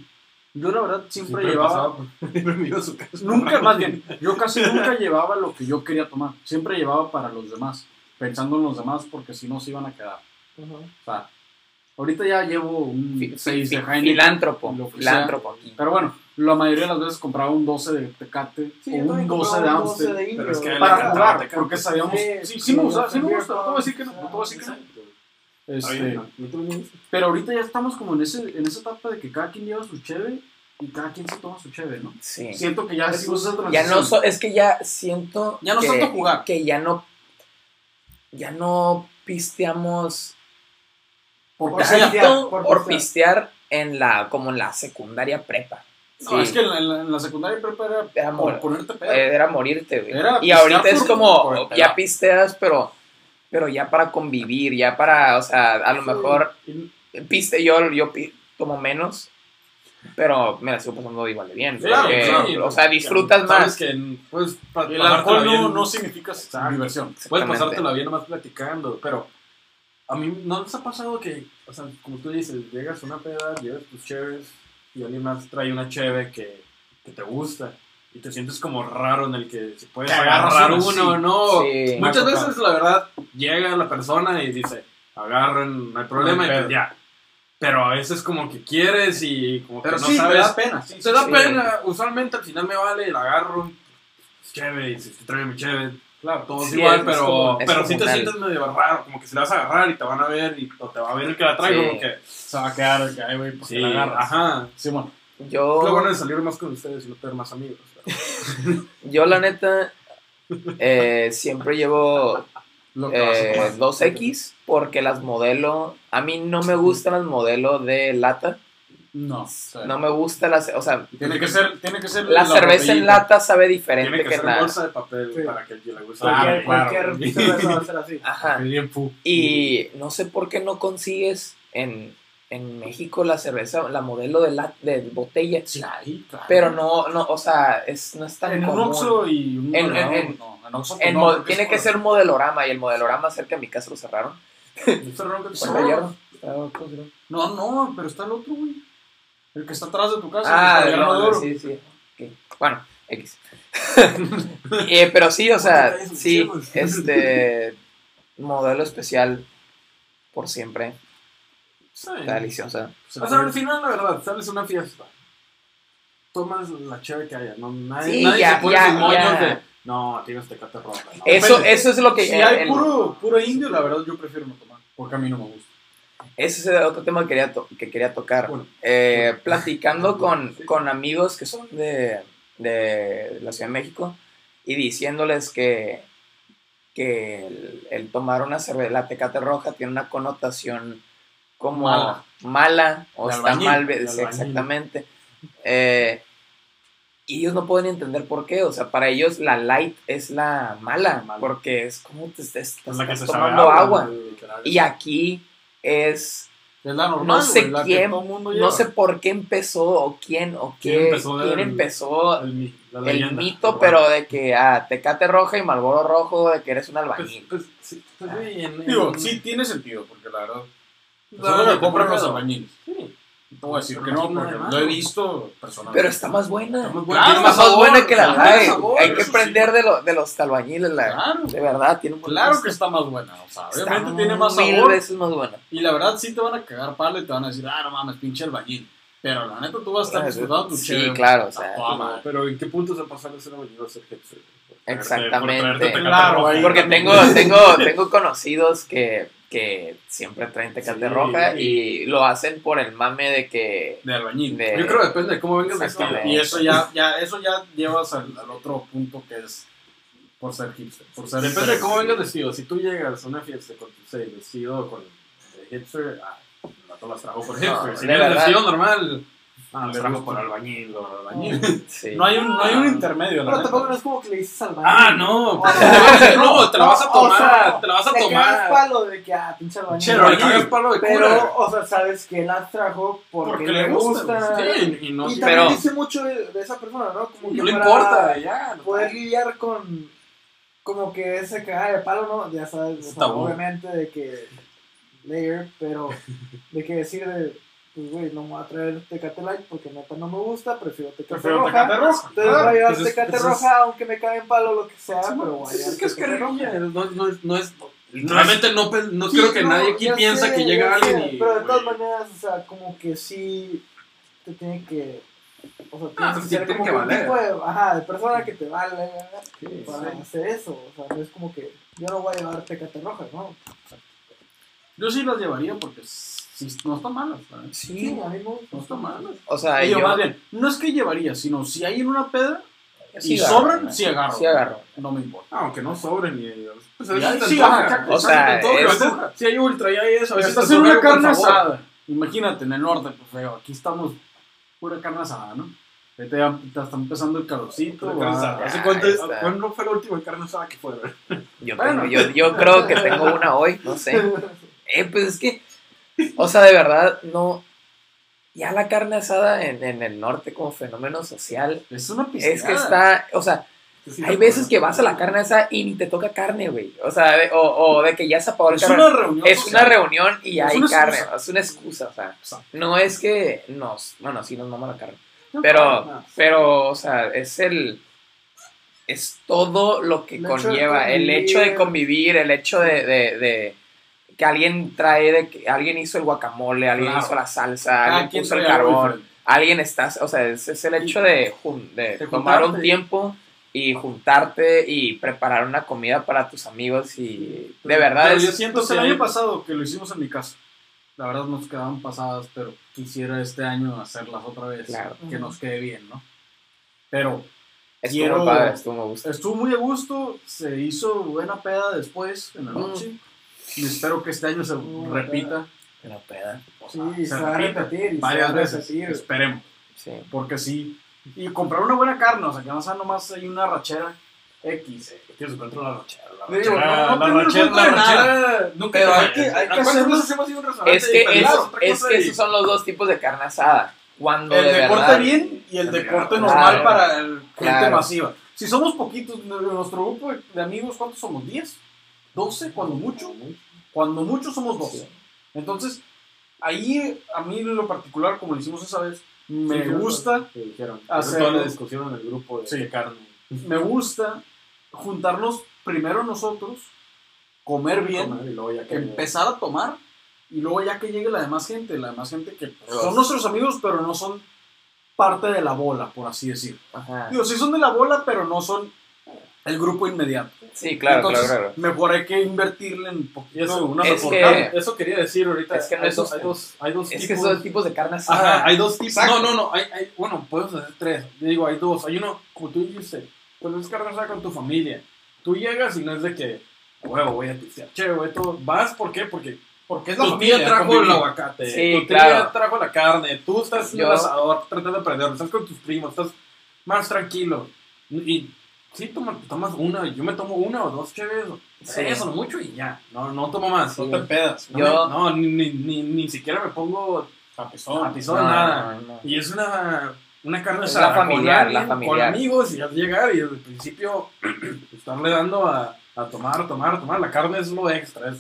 Yo, la verdad, siempre, Siempre llevaba. pasaba *laughs* su casa. Nunca, más bien, yo casi nunca llevaba lo que yo quería tomar. Siempre llevaba para los demás, pensando en los demás, porque si no se iban a quedar. O sea, ahorita ya llevo un Fi- 6 de Heineken. filántropo, filántropo aquí. Pero bueno, la mayoría de las veces compraba un 12 de Tecate Sí, o un también 12 de Amstel. 12 de indio. Pero es que a él le para jugar, Tecate. porque sabíamos. Sí, Sí, sí, sí, me gusta, sí me gusta. No te voy a decir que no, no te voy a decir que no. Este, pero ahorita ya estamos como en, ese, en esa etapa de que cada quien lleva su cheve y cada quien se toma su cheve, ¿no? Sí. Siento que ya Es- esa Ya no so- es que ya siento Ya no que, tanto jugar. que ya no ya no pisteamos Por sea- pistear, tanto por por pistear. pistear en la como en la secundaria prepa. No, Sí. es que en la, en secundaria prepa era Era por mor- ponerte pedo. Eh, era morirte, güey. Era Y ahorita es como ya pisteas, pero pero ya para convivir, ya para, o sea, a lo Sí. mejor piste yo yo tomo menos, pero me la sigo pasando igual de bien. Claro, porque, claro. o sea, disfrutas Sabes más. que puedes pa- El alcohol no, no significa diversión. Puedes pasártela bien nomás platicando, pero a mí no les ha pasado que, o sea, como tú dices, llegas a una peda, llevas tus cheves y alguien más trae una cheve que, que te gusta y te sientes como raro en el que se puede Te agarras agarrar uno, sí. ¿no? Sí. Muchas veces, la verdad, llega la persona y dice, agarren, no hay problema, No hay y pues ya. Pero a veces como que quieres y como Pero que no sí, sabes. te da pena. Sí, Te da Sí. pena, usualmente al final me vale, la agarro, es chévere, y si te trae mi chévere, claro. todos Sí, igual, es pero, como- es pero sí te sientes medio raro, como que si la vas a agarrar y te van a ver y o te va a ver el que la trae, Sí. como que Se va a quedar que ay, güey, porque sí, la agarras. ajá. Sí, bueno. Yo Es lo bueno de salir más con ustedes y no tener más amigos. pero- *laughs* Yo la neta eh, siempre llevo eh, tomar. 2X porque las modelo, a mí no me gustan las modelo de lata, No. sea, no me gusta las, o sea, Tiene que ser, tiene que ser la, cerveza en lata sabe diferente Tiene que que ser en la... bolsa de papel Sí. para que le guste. Claro, Cualquier, claro. cualquier cerveza va a ser así. Ajá. Y no sé por qué no consigues en, en México la cerveza, la modelo de, la, de botella, Sí, claro. pero no, no, o sea, es, no es tan En un común. Oxxo y un En- Moderado, en- no, en Oxxo, En no, tiene es que ser modelorama y el modelorama cerca de mi casa lo cerraron. ¿Es Ferrón que te *laughs* Por No. la. Está- ¿cómo se llama? No, no, pero está el otro, güey. El que está atrás de tu casa. Ah, el no, sí, sí. Bueno, X. *laughs* Eh, pero sí, o sea, ¿Cuántas calles sí, este *laughs* modelo especial por siempre. Sí. Está deliciosa. O sea, al final, la verdad, sales a una fiesta. Tomas la chévere que haya. No, nadie, Sí, nadie ya, se pone sus moños ya. de. No, tienes tecate roja. No. Eso, Depende. eso es lo que Si hay el- puro, puro indio, la verdad yo prefiero no tomar. Porque a mí no me gusta. Ese es otro tema que quería, to- que quería tocar. Bueno. Eh, platicando con, con amigos que son de, de la Ciudad de México y diciéndoles que, que el, el tomar una cerveza, la tecate roja, tiene una connotación como Mala. mala, o está albañil, mal, exactamente. Eh, Y ellos no pueden entender por qué. O sea, para ellos la light es la mala. Mala. Porque es como te estás, tomando agua. Y aquí es. Es la normal, No sé güey, la que quién, todo mundo No sé por qué empezó o quién o ¿Quién qué. empezó quién el- empezó El, mito, pero de que ah, Tecate roja y Malboro rojo, de que eres un Pues, albañil. pues, sí, pues, en- Digo, sí tiene sentido, porque la verdad. Es lo compran los albañiles. Sí. No te voy a decir que no porque lo he visto personalmente. Pero está más buena. Está Claro, más, sabor, buena que la claro, light. sabor, Hay que sí. aprender de, lo- de los albañiles, la, Claro. de verdad. Tiene un buen Claro gusto. que está más buena. O sea, Está obviamente tiene más mil sabor. veces más buena. Y la verdad sí te van a cagar palo y te van a decir, ah, no mames, pinche albañil. Pero la neta tú vas a estar disfrutando tu Sí, chévere. claro, o sea, No, pero ¿en qué punto se pasó de ser albañil a ser? Por traerte- Exactamente. por traerte Tecate Claro, Porque tengo, tengo, tengo conocidos que, que siempre traen Tecate Sí, roja y- y lo hacen por el mame de que... De albañil. de- Yo creo que depende de cómo vengas vestido. Y eso ya, ya, eso ya llevas al, al otro punto que es por ser hipster. Por ser Depende de cómo vengas vestido. Si tú llegas a una fiesta con tu vestido con de hipster, ah, no te las trajo por No, hipster. si vienes vestido normal, ah, trajo gusta. por albañil o albañil. *laughs* Sí. No hay un, no hay un intermedio, la Pero tampoco no es como que le dices al baño. Ah, no, O te sea, vas a- no, te la vas a o tomar, sea, te la vas a cagas tomar. palo de que, ah, pinche albañil. Pero albañil. palo de. Pero, o sea, sabes que las trajo porque, Porque le gusta, gusta. Sí, y no, y pero- también dice mucho de, de esa persona, ¿no? Como no le importa, ya. no Poder lidiar con como que ese cagada de palo, ¿no? Ya sabes, o sea, obviamente de que layer, pero de que decir de pues güey, no me voy a traer Tecate Light porque neta no me gusta, prefiero Tecate Prefiero Roja. Tecate Roja. Entonces voy a llevar Pues Tecate pues es- Roja, aunque me cae en palo lo que sea, Sí, pero no, voy a es, llevar es que es carrilla, no, no, es- no es... Realmente no, no Sí, creo que no, nadie aquí piensa sé, que llega alguien sé, y... Pero de todas güey, maneras, o sea, como que sí te tiene que. O sea, Ah, tienes que sí, ser tiene como que que un valer. tipo de, ajá, de persona que te vale sí, para sí. hacer eso. O sea, no es como que yo no voy a llevar Tecate Roja, ¿no? Yo sí las llevaría porque sí, no están malas. ¿sabes? Sí, Sí. a mí me gusta. No están malas. O sea, Y yo, yo... más bien, no es que llevaría, sino si hay en una peda sí y agarro, sobran, sí agarro. Sí agarro. No me importa. Ah, aunque no sobren ni... Pues a veces te sí, o sea, te Si hay ultra y hay eso, a Si estás te en una carne asada, imagínate en el norte, pues feo, aquí estamos pura carne asada, ¿no? Ya ya está empezando el calorcito. ¿Hace Ah, cuánto. ¿Cuándo fue la última carne asada que fue? Yo, Bueno. tengo- yo, yo creo que tengo una hoy, no sé. *laughs* Eh, pues es que, *laughs* o sea, de verdad, no. Ya la carne asada en, en el norte como fenómeno social Es una es piscina. que está, o sea, hay veces que vas a la carne asada y ni te toca carne, güey. O sea, de- o, o de que ya se apagó el Es carne. una reunión. Es una reunión y Es hay carne, excusa. es una excusa, o sea, no es que nos, bueno, sí nos mama la carne, No, pero, no. pero, o sea, es el, es todo lo que El conlleva, el hecho de convivir, el hecho de, de, de que alguien trae, de que alguien hizo el guacamole, alguien Claro. hizo la salsa, alguien puso el carbón, alguien está, o sea, es, es el hecho de, jun- de De tomar un tiempo y juntarte y preparar una comida para tus amigos y de verdad Pero es, yo siento Pues que el año pasado que lo hicimos en mi casa, la verdad nos quedaban pasadas, pero quisiera este año hacerlas otra vez. Claro. Que nos quede bien, ¿no? Pero estuvo quiero- padre, estuvo muy gusto. estuvo muy a gusto, se hizo buena peda después, en la Mm. Y espero que este año se repita. Una peda, o Sí, se va a repita repetir. se varias veces. repetir. Esperemos. sí. Porque sí. Y comprar una buena carne, o sea, que no sea nomás hay una rachera X. Tienes encuentro la rachera. La Digo, rachera, no, no la rachera, la de nada. rachera nunca Pero hay que- hay que ¿A cuántas hacerlo- veces hemos ido a un restaurante Es que, es, que esos son los dos tipos de carne asada. Cuando El de, de verdad, corte bien y el de corte claro. normal para el gente Claro. masiva. Si somos poquitos, nuestro grupo de amigos, ¿cuántos somos? ¿10? ¿12? Cuando mucho. Cuando mucho somos 12. Sí. Entonces, ahí a mí en lo particular, como lo hicimos esa vez, me Sí, gusta, dijeron. Toda la discusión en el grupo de Sí. carne. me gusta juntarnos primero nosotros, comer bien, Comer empezar a tomar y luego ya que llegue la demás gente, la demás gente que pues, son nuestros amigos, pero no son parte de la bola, por así decir. Ajá. Digo, sí son de la bola, pero no son el grupo inmediato. Sí, claro, Entonces, claro, claro. mejor hay que invertirle en poquito, eso, una es que-. Eso quería decir ahorita. Es que no hay, dos, hay dos, hay dos Es tipos. que son tipos de carne asada. Ajá, hay dos tipos. Exacto. No, no, no. Hay, hay, bueno, podemos hacer tres. Yo digo, hay dos. Hay uno, como tú dijiste, cuando es carne asada con tu familia. Tú llegas y no es de que, "A huevo, voy a pistear. Che, güey, todo. Vas, ¿por qué? Porque Porque es tu tía trajo el aguacate. Sí, tu tía claro. trajo la carne. Tú estás en el asador tratando de aprender. Estás con tus primos. Estás más tranquilo. Y sí, toma- tomas una, yo me tomo una o dos chéves, Sí. eso, no mucho y ya. No, no tomo más. No te pedas. No, Yo- me- no, ni, ni, ni, ni siquiera me pongo a pisón, No, nada. no, no. Y es una, una carne Es asada la familiar, con, la familiar. con amigos y al llegar y desde el principio *clears throat* estarle dando a, a tomar, tomar, tomar. La carne es lo extra. Es,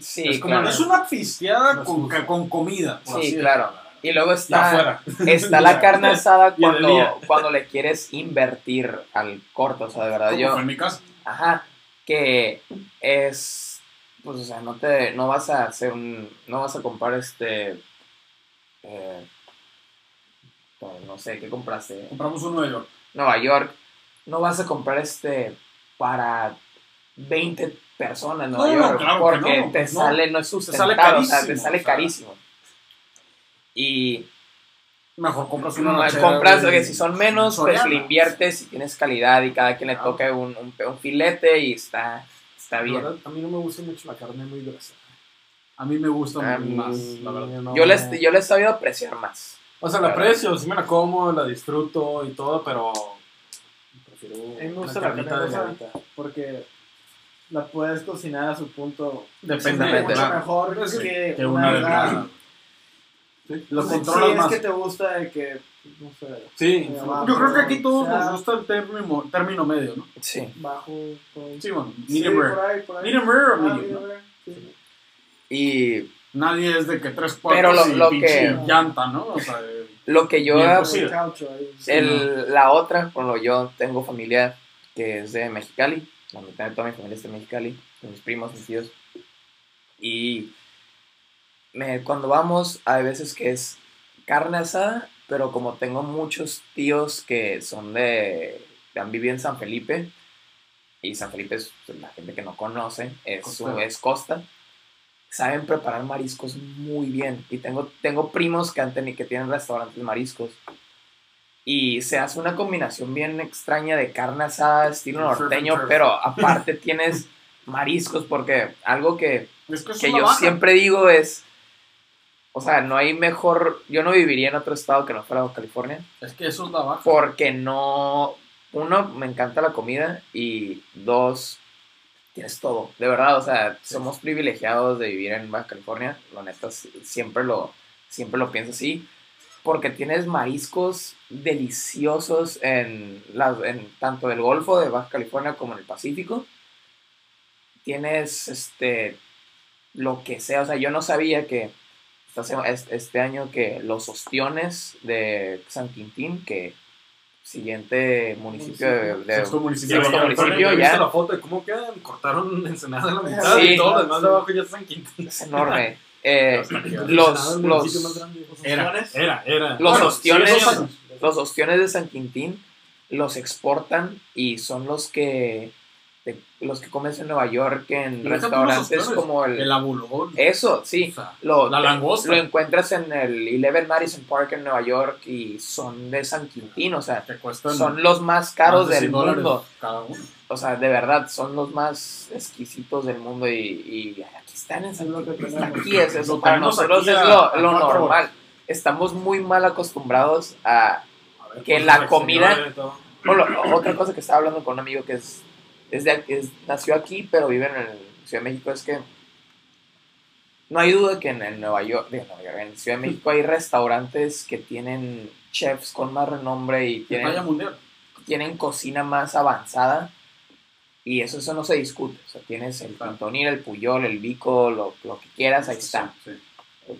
Sí, Es como- claro. Es una pisteada No, con, con comida. por Sí, así claro. Y luego está, *laughs* está la carne asada cuando, cuando le quieres invertir al corto, o sea, de verdad Como yo... fue en mi casa. Ajá, que es, pues, o sea, no te, no vas a hacer un, no vas a comprar este, eh, no sé, ¿qué compraste? Compramos un Nueva York. Nueva York, no vas a comprar este para 20 personas en Nueva No, no, York, claro porque no, te no. sale, no es sale sustentable, o sea, te carísimo, sale o sea. Y Mejor compras una no, ranchera, compras, que si son menos, pues le inviertes y tienes calidad y cada quien le Claro. toca un, un, un filete y está, está La bien. verdad, a mí no me gusta mucho la carne muy gruesa. A mí me gusta A mí- más, la verdad. no. Yo les, yo les he sabido apreciar más. O sea, la aprecio, sí me la como, la disfruto y todo, pero prefiero A mí me gusta la carnita carne rosa. delgadita. porque la puedes cocinar a su punto Depende. Mucho claro. mejor Sí, que, que una una. Sí. Lo Sí, controlas sí, más. es que te gusta de que, no sé, Sí, Eh, Yo creo que aquí todos sea, nos gusta el término, término medio, ¿no? Sí. bajo, todo. Sí, bueno, Sí, medium rare. por ahí, por ahí. Medium rare o Ah, medium. Y Nadie es de que tres Pero cuartos lo- y lo que- llanta, ¿no? O sea, *laughs* lo que yo... El caucho ahí. el, la otra, bueno, yo tengo familia que es de Mexicali. La mitad de toda mi familia es de Mexicali. con Mis primos, mis tíos. Y me, cuando vamos, hay veces que es carne asada, pero como tengo muchos tíos que son de... han vivido en San Felipe, y San Felipe es pues, la gente que no conoce, es, Costero. es costa, saben preparar mariscos muy bien. Y tengo, tengo primos que, han teni- que tienen restaurantes de mariscos. Y se hace una combinación bien extraña de carne asada, estilo norteño, pero aparte tienes mariscos, porque algo que es que, yo baja. siempre digo es, o sea, no hay mejor, yo no viviría en otro estado que no fuera Baja California, Es que eso es la baja. porque no, uno, me encanta la comida y dos, tienes todo, de verdad, o sea, somos privilegiados de vivir en Baja California, la neta, siempre lo, siempre lo pienso así, porque tienes mariscos deliciosos en, las en tanto el Golfo de Baja California como en el Pacífico. Tienes este lo que sea, o sea, yo no sabía que este año que los ostiones de San Quintín, que siguiente municipio de, de- Sexto municipio. Sexto municipio, ya. ¿Viste la foto de cómo quedan? Cortaron Ensenada a la mitad Sí. y todo lo demás de abajo ya están Quintín. es enorme. *laughs* Eh, los, los. Era, Era, era. Los Bueno, ostiones, sí, los ostiones de San Quintín los exportan y son los que de- los que comes en Nueva York en Y restaurantes como el, El abulón. eso sí O sea, lo, la langosta. lo encuentras en el Eleven Madison Park en Nueva York y son de San Quintín o sea son los más caros del 100 dólares mundo Cada uno. o sea de verdad son los más exquisitos del mundo y, y aquí están en San Quintín aquí es eso para nosotros es lo, normal estamos muy mal acostumbrados a A ver, que pues, la comida-. Bueno, otra cosa que estaba hablando con un amigo que es, es de, es- nació aquí, pero vive en el Ciudad de México, es que no hay duda que en, el Nueva York, digo, Nueva York, en Ciudad de México hay restaurantes que tienen chefs con más renombre y tienen, tienen cocina más avanzada y eso, eso no se discute. O sea, tienes el Cantonil, el Puyol, el Vico, lo, lo que quieras, ahí está. Sí, sí.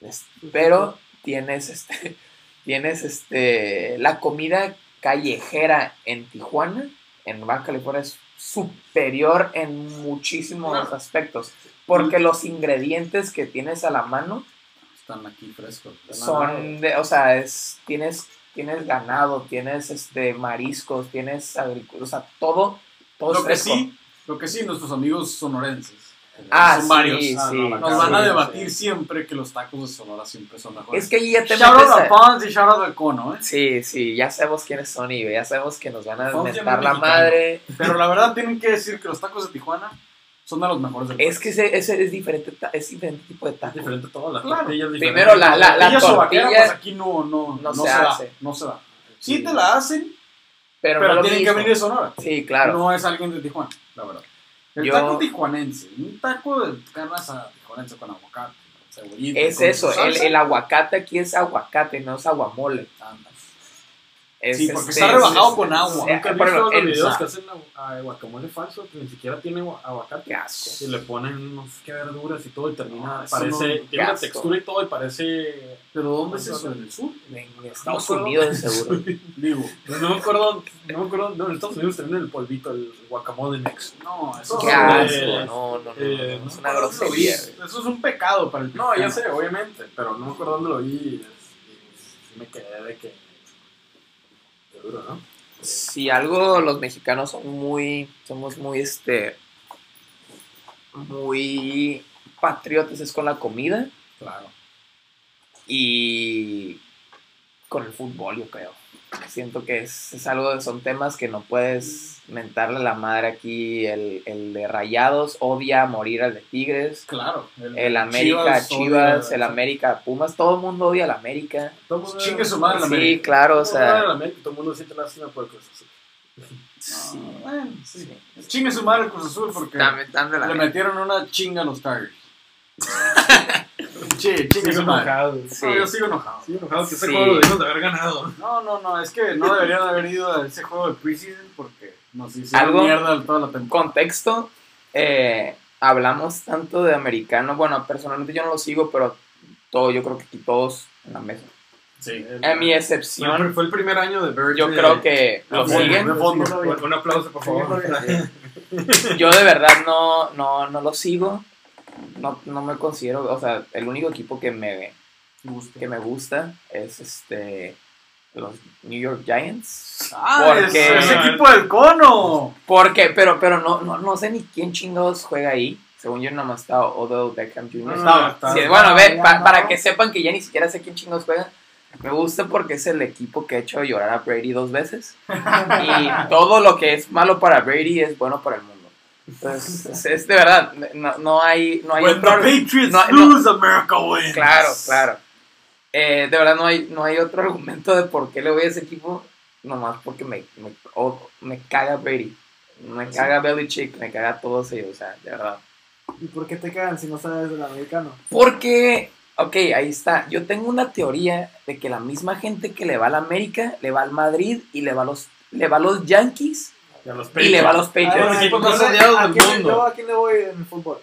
Es- pero tienes este *laughs* tienes este la comida callejera en Tijuana en Baja California es superior en muchísimos aspectos porque los ingredientes que tienes a la mano Están aquí frescos. son de, o sea es tienes tienes ganado tienes este mariscos tienes agricu- o sea todo todo que fresco. sí, lo que sí, nuestros amigos sonorenses. Ah, son sí, varios. sí. Ah, no, Nos van a sí. debatir siempre que los tacos de Sonora siempre son mejores. es que ahí ya te Shout out a Pons y shout out a Cono, ¿eh? Sí, sí, ya sabemos quiénes son y ya sabemos que nos van a no la es madre. Pero la verdad tienen que decir que los tacos de Tijuana son de los mejores del Es que ese, ese es diferente, es diferente tipo de Es taco. diferente todo, la Claro. tortilla es diferente. Primero la- la- Tortilla sobaquera, tortilla pues aquí no, no, no no, se se, da. hace. No se da. Sí te la hacen, Pero, Pero no tienen que venir de Sonora. Sí, claro. No es alguien de Tijuana, la verdad. El Yo- taco tijuanense, un taco de carne asada tijuanense con aguacate, cebollita. Es con eso, el, el aguacate aquí es aguacate, no es aguamole. Anda. Es, Sí, porque este, está rebajado es- con agua. eh, ¿Nunca por visto los el- videos que hacen a, a guacamole falso que ni siquiera tiene agua- aguacate? Y le ponen no sé qué verduras y todo y termina, No, eso parece, no- tiene una textura y todo y parece... Pero ¿dónde es eso? ¿En el sur? En Estados Unidos, seguro. *laughs* Digo, No, me acuerdo, no me acuerdo, no, en Estados Unidos también el polvito, el guacamole mix. no, eso Qué es- asco, Eh, no, no, no, eh, no, es una grosería. Eso es un pecado para el No, ya sé, obviamente, pero no me acuerdo dónde lo vi me quedé de que... Qué duro, ¿no? Si algo los mexicanos son muy, somos muy, este, muy patriotas es con la comida Claro. y con el fútbol, yo creo. Siento que es, es algo, de- son temas que no puedes mentarle la madre aquí. El, el de Rayados odia a morir al de Tigres. Claro. El América, Chivas, odia- el América, Pumas, todo el mundo odia al América. Todo el mundo- Chingue su madre la Sí, América. claro, o todo el mundo sea. todo el mundo siente lástima por cosas así. Sí, Ah, bueno, sí. sí. Chingue su madre el Cruz Azul porque le metieron una chinga a los Tigers. Sí, chingue Sigo su madre. enojado. Sí. No, yo sigo enojado. Sigo enojado que ese Sí. juego debimos de haber ganado. No, no, no, es que no deberían haber ido a ese juego de preseason porque nos hicieron Algo- mierda toda la temporada. Contexto, eh, hablamos tanto de americano, bueno, personalmente yo no lo sigo, pero todo, yo creo que aquí todos en la mesa. Sí. A mi excepción, fue el primer año de Bird. yo de- creo que lo siguen. un aplauso, por favor. *laughs* Yo de verdad no, no, no lo sigo. No, no me considero, o sea, el único equipo que me, que me gusta es este los New York Giants. Ah, Porque- es, es equipo del cono. Porque, pero, pero no, no, no sé ni quién chingados juega ahí. Según yo, nomás está Odell Beckham Jr. No, estaba. Sí, bueno, ve, ya pa- no. para que sepan que ya ni siquiera sé quién chingos juega. Me gusta porque es el equipo que ha hecho llorar a Brady dos veces. *laughs* Y todo lo que es malo para Brady es bueno para el mundo. Entonces, es, es de verdad, no, no hay, no hay When the Patriots no- no- lose, America wins. Claro, claro. Eh, de verdad no hay, no hay otro *laughs* argumento de por qué le voy a ese equipo, nomás porque me, me, me caga Brady. Me caga Belichick, me caga todos ellos, o sea, de verdad. ¿Y por qué te cagan si no sabes del americano? Porque, ok, ahí está. Yo tengo una teoría de que la misma gente que le va al América, le va al Madrid y le va a los, le va a los Yankees Y a los y le va a los Ah, Patriots. odiados ¿a del quién le- mundo. yo ¿A quién le voy en el fútbol?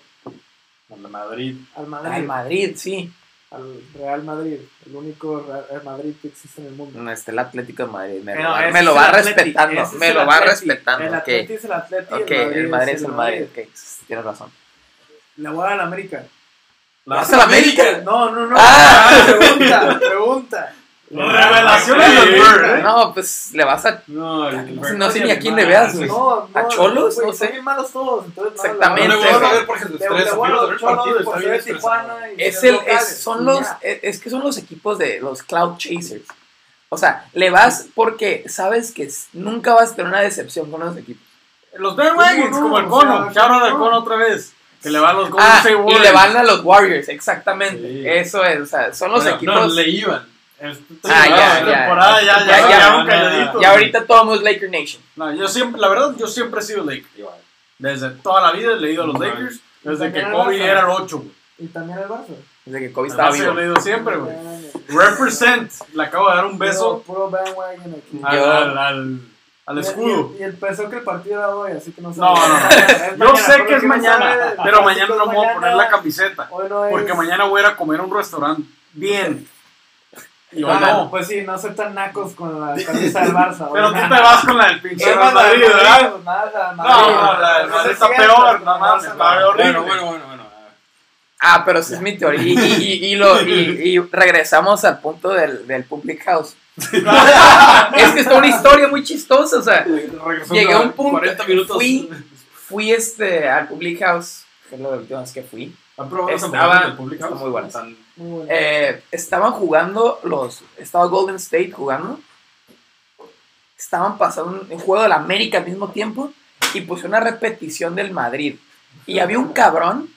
La Madrid. Al Madrid. Al Madrid, sí. Al Real Madrid. El único Real Madrid que existe en el mundo. No, está el Atlético de Madrid. Me, lo, va, me es lo el va Atleti, respetando. Me el lo va respetando. El ok. Atleti es el Atleti. Ok, el Madrid es el Madrid. Ok, tienes razón. Le voy a dar al América. ¿Le vas a la América? No, no, no. Ah. Pregunta, pregunta. Revelaciones Sí. del Bird, ¿eh? No, pues le vas a. No, No sé ni a quién le veas, güey. No, no, ¿A Cholos? No sé. Son malos todos. Entonces, no, Exactamente, le- a ver por y Es el, es, son los, ya. es, es que son los equipos de los Cloud Chasers. O sea, le vas porque sabes que nunca vas a tener una decepción con los equipos. Los bandwagons, ¿Cómo no? como el cono. al no. cono otra vez. Que le va a los Golden Ah, State y le van a los Warriors, exactamente. Sí. Eso es, o sea, son los Bueno, equipos. No, le iban. Ah, ya, ya. temporada ya, ya, Ya, ya, calladitos. y ahorita todo es Laker Nation. No, yo siempre, la verdad, yo siempre he sido Laker. Desde toda la vida he leído a los Lakers. Desde que Kobe era el 8, güey. Y también el Barça. Desde que Kobe estaba Además, yo vivo. he leído siempre, güey. Represent. Le acabo de dar un beso Puro bandwagon aquí. al, al, al, escudo. Y, y el peso que el partido era hoy, así que no sé. No, no, no. *laughs* Yo mañana, sé que es mañana, sabe, pero mañana no me voy a poner la camiseta. Hoy no es. Porque mañana voy a ir a comer a un restaurante bien. Y hoy Ah, no. Pues sí, no soy tan nacos con la camisa del Barça. *laughs* Pero tú te vas con la del pinche Yo la Madrid, del ¿verdad? Madrid, nada, No, Madrid. no, la del Madrid está peor, no mames, pasa está nada. horrible. Bueno, bueno, bueno, bueno. Ah, pero esa es mi teoría. Y, y, y, lo, y, y regresamos al punto del, del Public House. *laughs* es que está una historia muy chistosa, o sea, Llegué a un punto 40 minutos. fui- fui este, al Public House, que es la última vez que fui. ¿Han probado las Estaba- hamburguesas del Public están House? muy buenas. Están- Muy bueno. Eh, estaban jugando los. Estaba Golden State jugando. Estaban pasando un juego del América al mismo tiempo. Y puse una repetición del Madrid. Y había un cabrón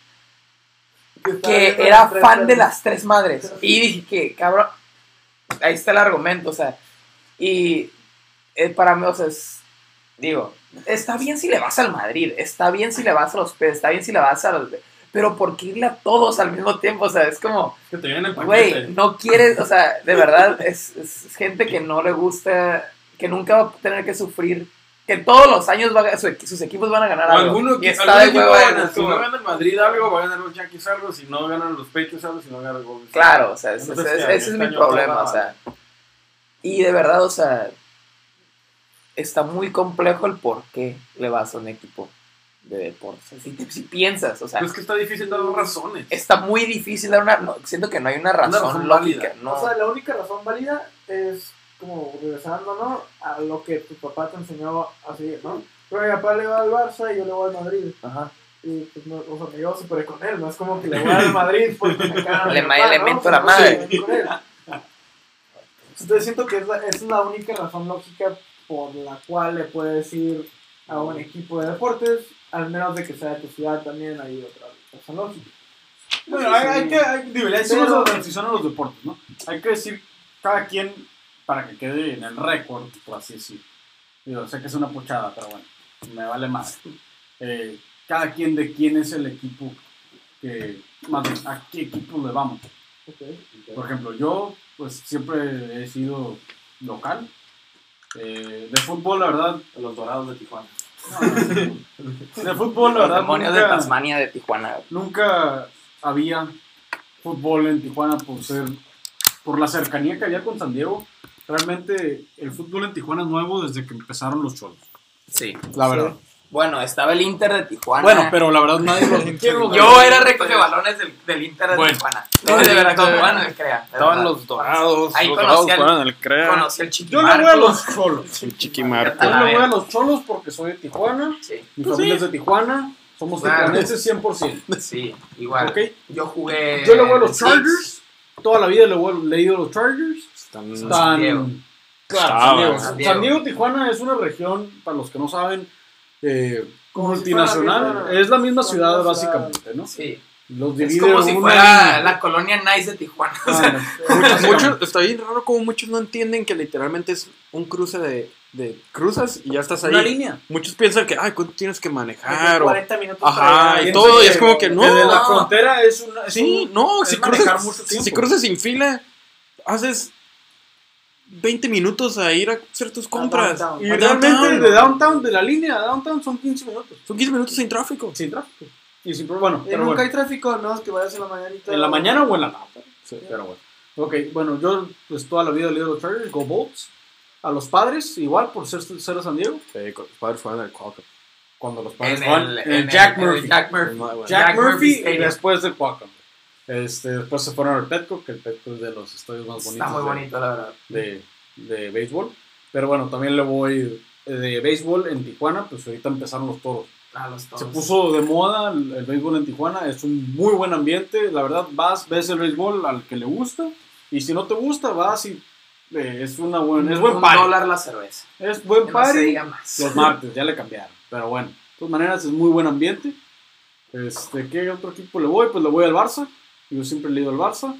que era fan de las tres madres. Y dije que, cabrón. Ahí está el argumento, o sea. Y eh, para mí, o sea, es, digo, está bien si le vas al Madrid, está bien si le vas a los P, está bien si le vas a los... Pero ¿por qué irle a todos al mismo tiempo? O sea, es como, güey, no quieres, o sea, de verdad, *laughs* es, es gente que no le gusta, que nunca va a tener que sufrir, que todos los años va a- su sus equipos van a ganar algo. alguno y que está de huevo. Si no gana el Madrid algo, va a ganar los Yankees algo. Si no ganan los Patriots algo, si no ganan los Golden. Claro, o sea, ese, Entonces, ese- ese este es mi problema, o sea. Y de verdad, o sea, está muy complejo el por qué le vas a un equipo de deportes. Si, si piensas, o sea, Pero es que está difícil dar razones. está muy difícil dar una. no, siento que no hay una razón, razón lógica. válida. No. O sea, la única razón válida es como regresando, ¿no? A lo que tu papá te enseñó así, ¿no? Pero mi papá le va al Barça y yo le voy al Madrid. Ajá. Y pues no, o sea, me llevo súper con él, no es como que le voy al Madrid porque me caga Le papá, le ¿no? mento la madre. con él. Entonces siento que es la, es la única razón lógica por la cual le puedes ir a un equipo de deportes, al menos de que sea de tu ciudad también hay otra lógica. Bueno, hay, hay que, hay, digo, ya hicimos la transición a los deportes, ¿no? Hay que decir cada quien, para que quede en el récord, por así decirlo. Digo, sé que es una pochada, pero bueno, me vale más. Eh, cada quien de quién es el equipo que, más bien, a qué equipo le vamos. Por ejemplo, yo, pues siempre he sido local. Eh, de fútbol, la verdad, Los Dorados de Tijuana. No, *laughs* de fútbol, la Los verdad, demonios de nunca- Tasmania de Tijuana. nunca había fútbol en Tijuana por ser por la cercanía que había con San Diego. Realmente el fútbol en Tijuana es nuevo desde que empezaron los cholos. Sí. La verdad. Bueno, estaba el Inter de Tijuana. Bueno, pero la verdad nadie lo *laughs* ¿quién lo- Yo era recoge balones del, del Inter de Bueno. Tijuana. No, de sí. bueno, el crea. Estaban los dorados. Ahí los conocí dorados fueron el CREA. Conocí al Yo Chiquimarco. le voy a los cholos. El Chiquimarco. Yo A le voy a los cholos porque soy de Tijuana. Sí, Mi Pues familia sí. es de Tijuana. Somos Claro. tijuanenses 100%. sí, igual. ¿Ok? Yo jugué. Yo le voy a los Six. Chargers. Toda la vida le voy- le he ido a los Chargers. Están- Diego. Claro. San Diego. San Diego. San Diego, Tijuana es una región, para los que no saben, eh, si multinacional. es la misma ciudad, básicamente, ¿no? Sí. Los Es como si fuera la colonia nice de Tijuana. O Ah, sea, no. *laughs* Muchos, muchos- está bien raro como muchos no entienden que literalmente es un cruce de, de cruzas y ya estás ahí. Una línea. Muchos piensan que, ay, ¿cuánto tienes que manejar? O- 40 minutos Ajá, y todo, y es como que no. Desde la frontera es una. es Sí, un- no, es si cruzas, mucho si cruzas sin fila, haces 20 minutos a ir a hacer tus compras. downtown. Y A realmente downtown. de downtown, de la línea a downtown, son 15 minutos. Son 15 minutos sin tráfico. Sin tráfico. Y sin pro- bueno, pero nunca bueno. hay tráfico, no, es que vayas en la mañanita. ¿En la mañana o en la tarde? Sí. Pero bueno. Ok, bueno, yo pues toda la vida le los Chargers, Go Bolts. A los padres, igual, por ser, ser de San Diego. Sí, los padres fueron al Qualcomm. Cuando los en padres el, en el- Jack en el Murphy. Jack Murphy. Muy bueno. Jack, Jack Murphy Murphy y después del Qualcomm. Este, después se fueron al Petco, que el Petco es de los estadios más bonitos Está muy de- bonito, la verdad. de, de béisbol. Pero bueno, también le voy de béisbol en Tijuana, pues ahorita empezaron los toros. A los toros. Se puso de moda el, el béisbol en Tijuana, es un muy buen ambiente, la verdad vas, ves el béisbol al que le gusta, y si no te gusta, vas y eh, es una buena, es buen Un party. dólar la cerveza. Es buen Que no se party. diga más. Los martes, ya le cambiaron. Pero bueno, de todas maneras es muy buen ambiente. Este, ¿Qué otro equipo le voy? Pues le voy al Barça. Yo siempre he ido al Barça.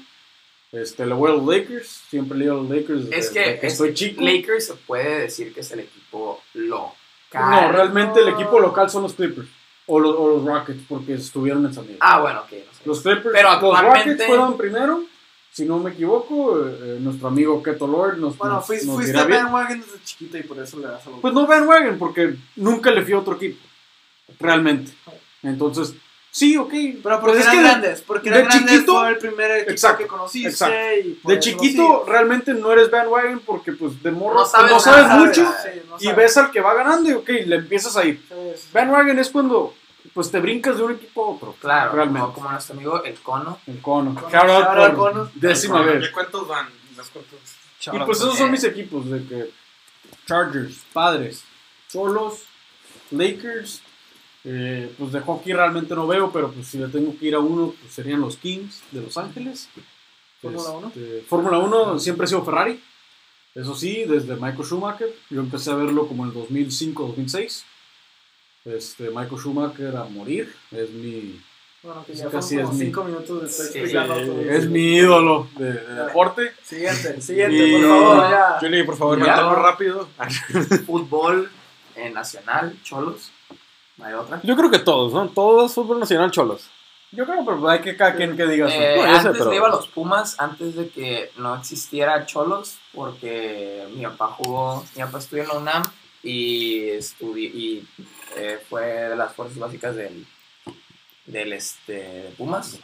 Este, le voy a los Lakers. Siempre he ido a los Lakers. Es desde que, es estoy chico. Lakers se puede decir que es el equipo local. No, realmente el equipo local son los Clippers. O los, o los Rockets, porque estuvieron en San Diego. Ah, bueno, ok. no sé. Los Clippers, Pero los Rockets fueron primero. Si no me equivoco, eh, eh, nuestro amigo Keto Lord nos, Bueno, nos, fuiste, nos fuiste bandwagon desde chiquito y por eso le das a los. Pues no bandwagon, porque nunca le fui a otro equipo. Realmente. Entonces, sí, ok. pero porque pues es eran que de- grandes, porque de eran grandes chiquito- fue el primer equipo Exacto, que conociste. exacto. Y por De chiquito, realmente no eres bandwagon porque, pues, de morro No pues, sabes no sabes nada, mucho Sí, no y ves al que va ganando y, ok, le empiezas a ir. Sí, sí. Bandwagon es cuando, pues, te brincas de un equipo a otro. Claro, Realmente. como, como nuestro amigo El Cono. El cono. Shout out, Cono. Décima vez. ¿Ya cuántos van? ¿Las cuántos? Y pues esos son mis equipos, de que Chargers, Padres, Cholos, Lakers, eh, pues de hockey realmente no veo, pero pues si le tengo que ir a uno, pues serían los Kings de Los Ángeles. Fórmula uno. Este, Fórmula 1 siempre ha sido Ferrari, eso sí, desde Michael Schumacher, yo empecé a verlo como en el 2005-2006. Este, Michael Schumacher a morir, es mi... Bueno, que Es ya como es mi- 5 minutos de estar Sí, explicando todo. Es mi ídolo de, de deporte. Siguiente, siguiente, Y- por favor, ya. Julie, por favor, Ya. rápido. *laughs* Fútbol eh, nacional, Cholos. No hay otra. Yo creo que todos, ¿no? Todos fútbol nacional cholos. Yo creo, pero hay que cada quien que diga. Eh, No, sé, antes pero- le iba a los Pumas, antes de que no existiera Cholos, porque mi papá jugó, mi papá estudió en la UNAM y, estudi- y eh, fue de las fuerzas básicas del, del este, de Pumas.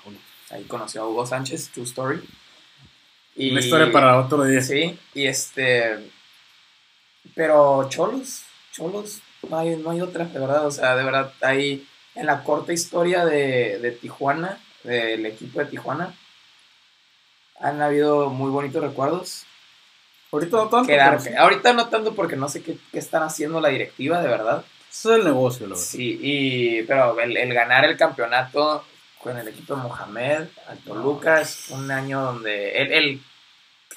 Ahí conoció a Hugo Sánchez, True Story. Y, Una historia para otro día. Sí, y este. Pero Cholos, Cholos, no hay, no hay otra, de verdad. O sea, de verdad, hay en la corta historia de, de Tijuana, del equipo de Tijuana, han habido muy bonitos recuerdos. Ahorita no tanto. Quedar- sí. ahorita no tanto porque no sé qué, qué están haciendo la directiva, de verdad. Ese es el negocio, verdad. Sí, y, pero el, el ganar el campeonato con el equipo de Mohamed, al Toluca, es un año donde el, el,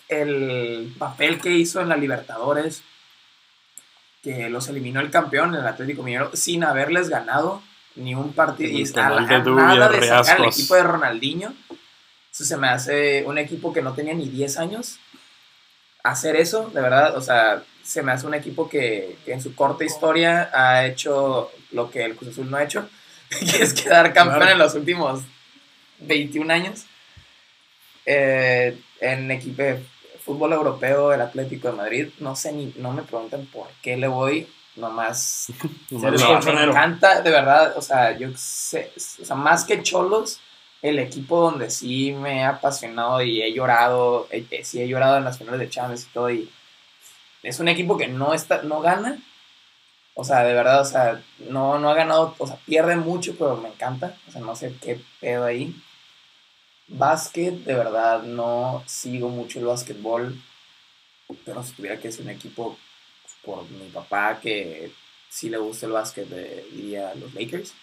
el papel que hizo en la Libertadores, que los eliminó el campeón, el Atlético Minero, sin haberles ganado ni un partido. Y está a de Dubia, nada de sacar el equipo de Ronaldinho. Eso se me hace un equipo que no tenía ni 10 años. Hacer eso, de verdad, o sea, se me hace un equipo que, que en su corta historia ha hecho lo que el Cruz Azul no ha hecho, *laughs* que es quedar campeón Claro. en los últimos 21 años. Eh, en equipo fútbol europeo, el Atlético de Madrid, no sé ni, no me preguntan por qué le voy, nomás *laughs* me, encanta, de verdad, o sea, yo sé, o sea, más que Cholos, el equipo donde sí me ha apasionado y he llorado, eh, eh, sí he llorado en las finales de Champions y todo, y es un equipo que no está, no gana, o sea, de verdad, o sea, no, no ha ganado, o sea, pierde mucho, pero me encanta, o sea, no sé qué pedo ahí. Básquet, de verdad, no sigo mucho el básquetbol, pero si tuviera que ser un equipo por mi papá que sí le gusta el básquet, de- diría los Lakers.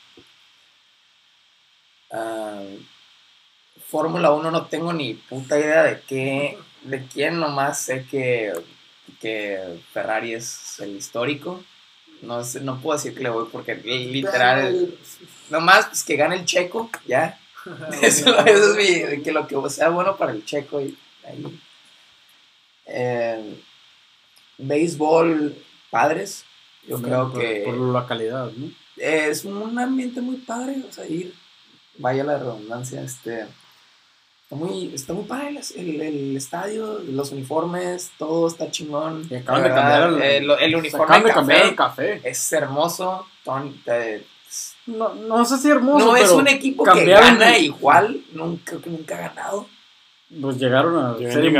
Ah, Fórmula 1 no tengo ni puta idea de qué, de quién, nomás sé que, que Ferrari es el histórico. No, sé- no puedo decir que le voy porque literal, nomás pues, que gane el checo, ya. *laughs* Eso, eso es mi, que lo que sea bueno para el checo y ahí. Eh, béisbol, padres, yo creo por, que Por la calidad, ¿no? es un ambiente muy padre, o sea, ir, vaya la redundancia, este, está muy, está muy padre el, el- estadio, los uniformes, todo está chingón. Y acaban de cambiar el- el, el Se uniforme acaban de café cambiar el café. es hermoso, ton- No, no sé si hermoso, no es pero un equipo que gana el- igual, nunca, creo que nunca ha ganado. Pues llegaron a llegado Serie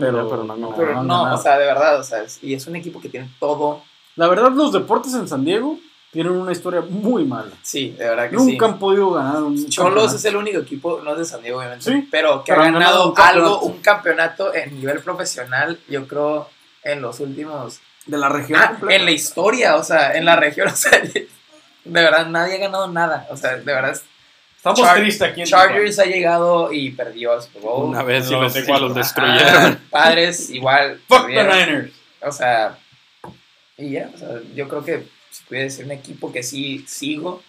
pero, Mundial, pero no. Pero no, ganado. o sea, de verdad, o sea, es- y es un equipo que tiene todo. La verdad, los deportes en San Diego tienen una historia muy mala. Sí, de verdad que Nunca sí. han podido ganar un Cholos campeonato. es el único equipo, no es de San Diego obviamente, Sí, pero que pero ha ganado, un algo, un campeonato en nivel profesional, yo creo, en los últimos... de la región Ah, en la historia, o sea, en la región, *laughs* o sea, de verdad nadie ha ganado nada, o sea, de verdad, Estamos Char- tristes aquí en Chargers ha llegado y perdió el Super Bowl. Una vez y No, los, sí, los destruyeron. Ajá, *laughs* padres igual. Fuck the perdieron. Niners. O sea, y ya, o sea, yo creo que si pudiera decir un equipo que sí sigo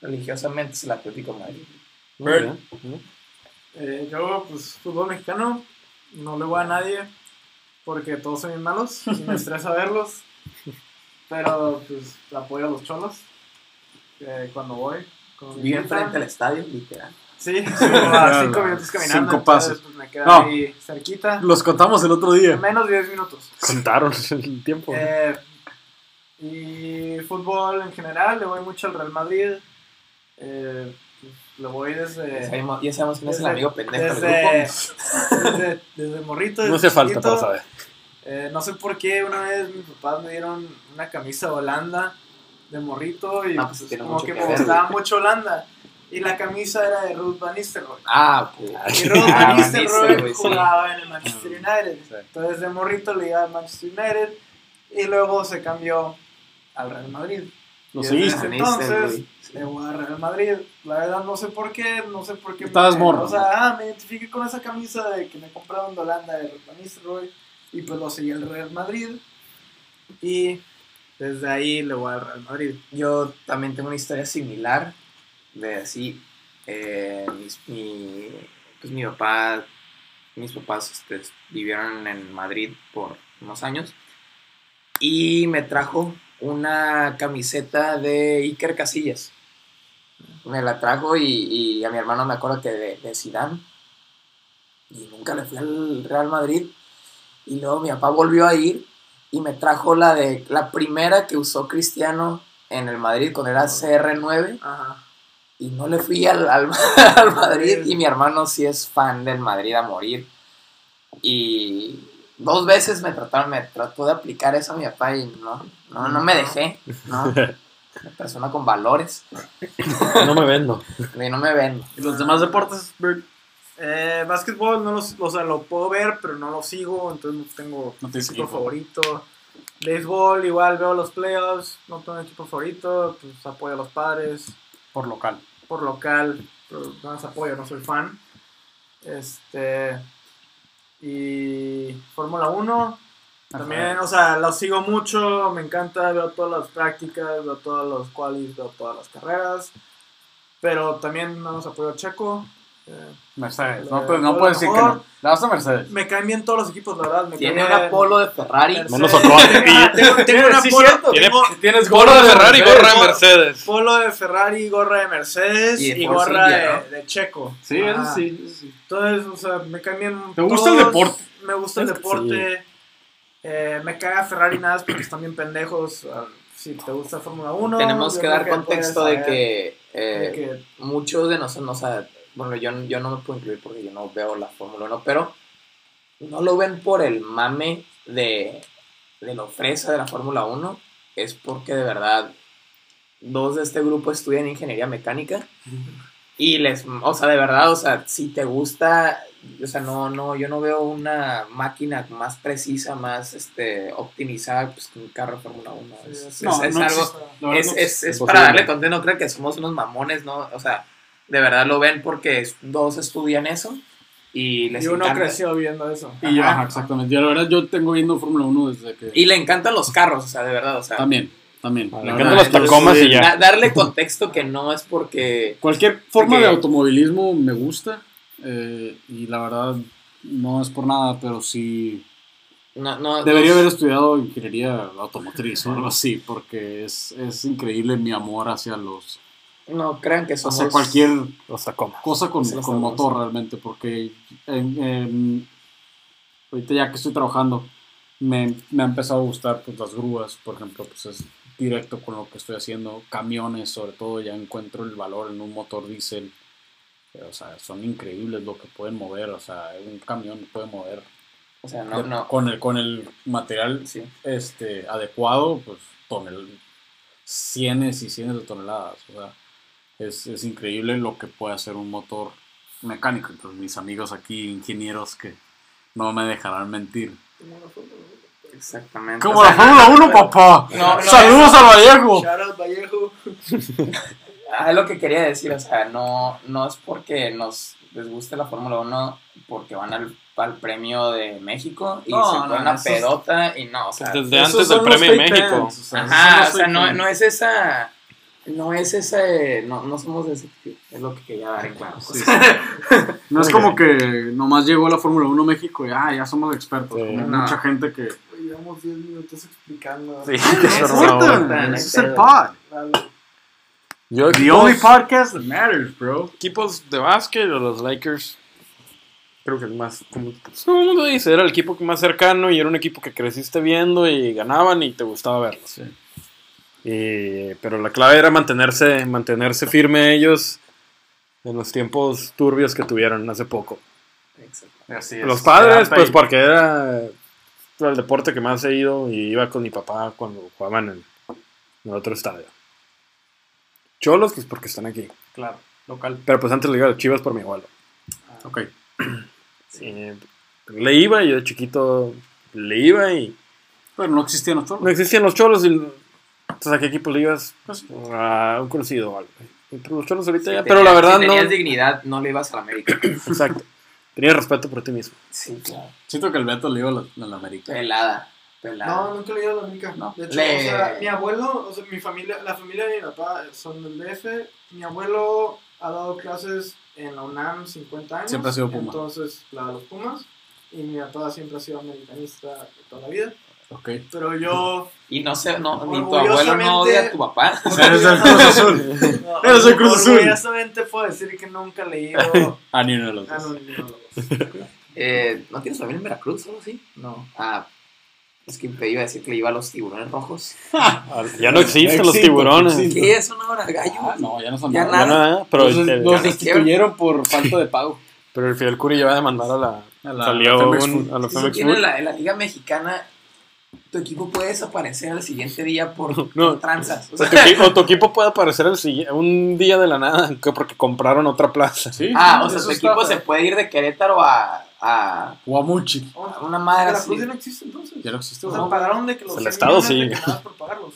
religiosamente es el Atlético de Madrid. Bien, muy bien. Eh, yo, pues, fútbol mexicano, no le voy a nadie porque todos son bien malos y me estresa verlos. Pero, pues, apoyo a los cholos eh, cuando voy. con jefa. enfrente del estadio, literal. Sí, *laughs* a cinco minutos caminando. Cinco entonces, pasos. Pues, me queda No. ahí cerquita. Los contamos el otro día. Menos de 10 minutos. Contaron *laughs* el tiempo. Eh, y fútbol en general, le voy mucho al Real Madrid. Eh, pues, le voy Ya desde, sabemos, ya sabemos quién es el desde- amigo pendejo del desde, grupo. desde, desde morrito. no desde hace falta para saber. Eh, no sé por qué una vez mis papás me dieron una camisa de Holanda de morrito y Ah, pues pues, como que que me gustaba mucho Holanda. Y la camisa era de Ruth Van Nistelrooy. Ah, ok. Y Ruth Ah, Van Nistelrooy, sí. jugaba en el Manchester United. Sí. Entonces de morrito le iba al Manchester United y luego se cambió al Real Madrid. Lo Y seguiste. entonces le voy al Real Madrid. La verdad no sé por qué, no sé por qué. Estabas me, morro. O sea, ah, me identifiqué con esa camisa de que me compraron de Holanda de Ruth Van Nistelrooy y pues lo seguí al Real Madrid. Y desde ahí le voy al Real Madrid. Yo también tengo una historia similar de así. eh, mis, mi, pues mi papá, mis papás este, vivieron en Madrid por unos años y me trajo una camiseta de Iker Casillas. Me la trajo y, a mi hermano me acuerdo que de, de Zidane. Y nunca le fui al Real Madrid. Y luego mi papá volvió a ir y me trajo la de la primera que usó Cristiano en el Madrid cuando era CR9 Ajá. y no le fui al, al, *laughs* al Madrid y mi hermano sí es fan del Madrid a morir. Y dos veces me trataron me trató de aplicar eso a mi papá y no no, no me dejé no una *laughs* persona con valores. No me vendo. *laughs* y no me ven ¿Y los demás deportes? Eh, básquetbol, no los, o sea, lo puedo ver, pero no lo sigo, entonces no tengo No equipo favorito. Béisbol, igual veo los playoffs, no tengo equipo favorito, pues apoyo a los padres. Por local. por local, pero más apoyo, no soy fan. Este. Y Fórmula 1, también, o sea, lo sigo mucho, me encanta, veo todas las prácticas, veo todos los qualis, veo todas las carreras. Pero también nada más apoyo a Checo. Eh, Mercedes. Eh, No, pues, no puedes decir que no. Le vas a Mercedes. me caen bien todos los equipos, la verdad. Me tiene caen Apolo de Ferrari. Menos Ocon. Tengo, tengo una Sí, polo, cierto. Tiene- tengo Tienes Gorra de Ferrari y gorra de Mercedes. polo de Ferrari, gorra de Mercedes Y y, de Force gorra India, de, de Checo. Sí, eso Ajá. sí. eso sí. Entonces, o sea, me caen bien. ¿Te gusta el deporte? Me gusta el deporte. Eh, me caga Ferrari nada más porque están bien pendejos. Ah, Si te gusta Fórmula 1. tenemos yo que creo dar puedes contexto de saber que, de eh, que- muchos de nosotros, o sea, bueno, yo, yo no me puedo incluir porque yo no veo la Fórmula 1, pero no lo ven por el mame de, de lo fresa de la Fórmula 1, es porque de verdad dos de este grupo estudian ingeniería mecánica y les, o sea, de verdad, o sea, si te gusta, o sea, no, no, yo no veo una máquina más precisa, más, este, optimizada, pues que un carro de Fórmula 1, es, es- No, es no algo. La es, para darle contenido, no creo que somos unos mamones, ¿no? O sea, de verdad lo ven porque dos estudian eso y les Y uno encanta. creció viendo eso. Y yo, Ajá. exactamente. Yo, la verdad, yo tengo viendo Fórmula 1 desde que. Y le encantan los carros, o sea, de verdad, o sea. También, también. Ah, le verdad, encantan los Tacomas y ya. da- darle contexto que no es porque. Cualquier forma Porque- de automovilismo me gusta. eh, y la verdad, no es por nada, pero sí. No, no, Debería no- haber estudiado ingeniería automotriz o algo así, porque es, es increíble mi amor hacia los. No crean que somos. hacia cualquier Los Tacomas. cosa con, Sí, con motor realmente, porque en- en- ahorita ya que estoy trabajando, me, me ha empezado a gustar pues, las grúas, por ejemplo, pues es directo con lo que estoy haciendo, camiones sobre todo, ya encuentro el valor en un motor diésel, o sea, son increíbles lo que pueden mover, o sea, un camión puede mover O sea, no, de- no. con el con el material Sí. este adecuado, pues tonel cienes y cienes de toneladas, o sea, es, es increíble lo que puede hacer un motor mecánico. Entonces, mis amigos aquí, ingenieros que no me dejarán mentir. Exactamente. Como O sea, la Fórmula 1, papá. no, no Saludos al Vallejo. Shout Vallejo. *laughs* Ah, es lo que quería decir, o sea, no, no es porque nos les guste la Fórmula 1 porque van al, al premio de México y No, se no, ponen una pedota y no, o sea, Desde antes del premio de México. fans, o sea, ajá, o sea, no, no es esa, no es ese, no, no somos de ese, es lo que quería dar en claro. Sí, sí. No es como que nomás llegó la Fórmula 1 México y ah, ya somos expertos. Sí. Como No. mucha gente que. Llevamos 10 minutos explicando. Sí, *laughs* importa. hay Ese es el pod. Yo The equipos, only podcast that matters, bro. equipos de básquet o los Lakers. Creo que el más. Como pues, todo el mundo dice, era el equipo que más cercano y era un equipo que creciste viendo y ganaban y te gustaba verlos. Y- pero la clave era mantenerse, mantenerse firme ellos en los tiempos turbios que tuvieron hace poco. Exacto. Así Los padres, pues porque era el deporte que más he ido y iba con mi papá cuando jugaban en, en otro estadio. Cholos, pues porque están aquí. Claro, local. Pero pues antes le iba a los Chivas por mi abuelo. Ok. Y le iba y yo de chiquito le iba y Pero no existían los no toros. existían los Cholos. Y, entonces, ¿a qué equipo le ibas? Pues, a un conocido o algo. Entre los Cholos ahorita ya, Si pero la tenías- verdad si no. tenías dignidad, no le ibas a la América. *coughs* Exacto. Tenía respeto por ti mismo. Sí, claro. Siento que el Beto le iba a la, a la América. Pelada, pelada. No, nunca le ido a la América. No. De hecho, Le- o sea, mi abuelo, o sea, mi familia, la familia de mi papá son del DF. Mi abuelo ha dado clases en la UNAM 50 años. Siempre ha sido Puma. Entonces, la de los Pumas. Y mi papá siempre ha sido americanista toda la vida. Ok. Pero yo. Y no sé, no, ni tu abuelo no odia a tu papá. *laughs* Eres del Cruz Azul. no, Eres el Cruz Azul. Orgullosamente puedo decir que nunca he leído *laughs* A ni uno de los dos. *laughs* Eh, ¿No tienes familia en Veracruz o algo así? No. Ah, es que me iba a decir que le iba a los tiburones rojos. Ya no existen los tiburones. ¿Qué es una hora gallo? Ah, no, ya no son Ya nada. Ya nada, pero, Los, ya- destituyeron por falta de pago. pero el Fidel Curi ya va a demandar a la. A la- salió a la Femex Food. la, en la liga mexicana, tu equipo puede desaparecer al siguiente día por, No. por tranzas. O O, sea, tu, equi- o tu equipo puede aparecer el un día de la nada que porque compraron otra plaza. Sí, ah, sí, o sea, tu está- equipo se puede ir de Querétaro a, a Guamuchi. a una madre La así. Cruz ya no existe entonces. Ya no existe. O sea, ¿no? pagaron de que los El 100 Estado sí. por pagarlos.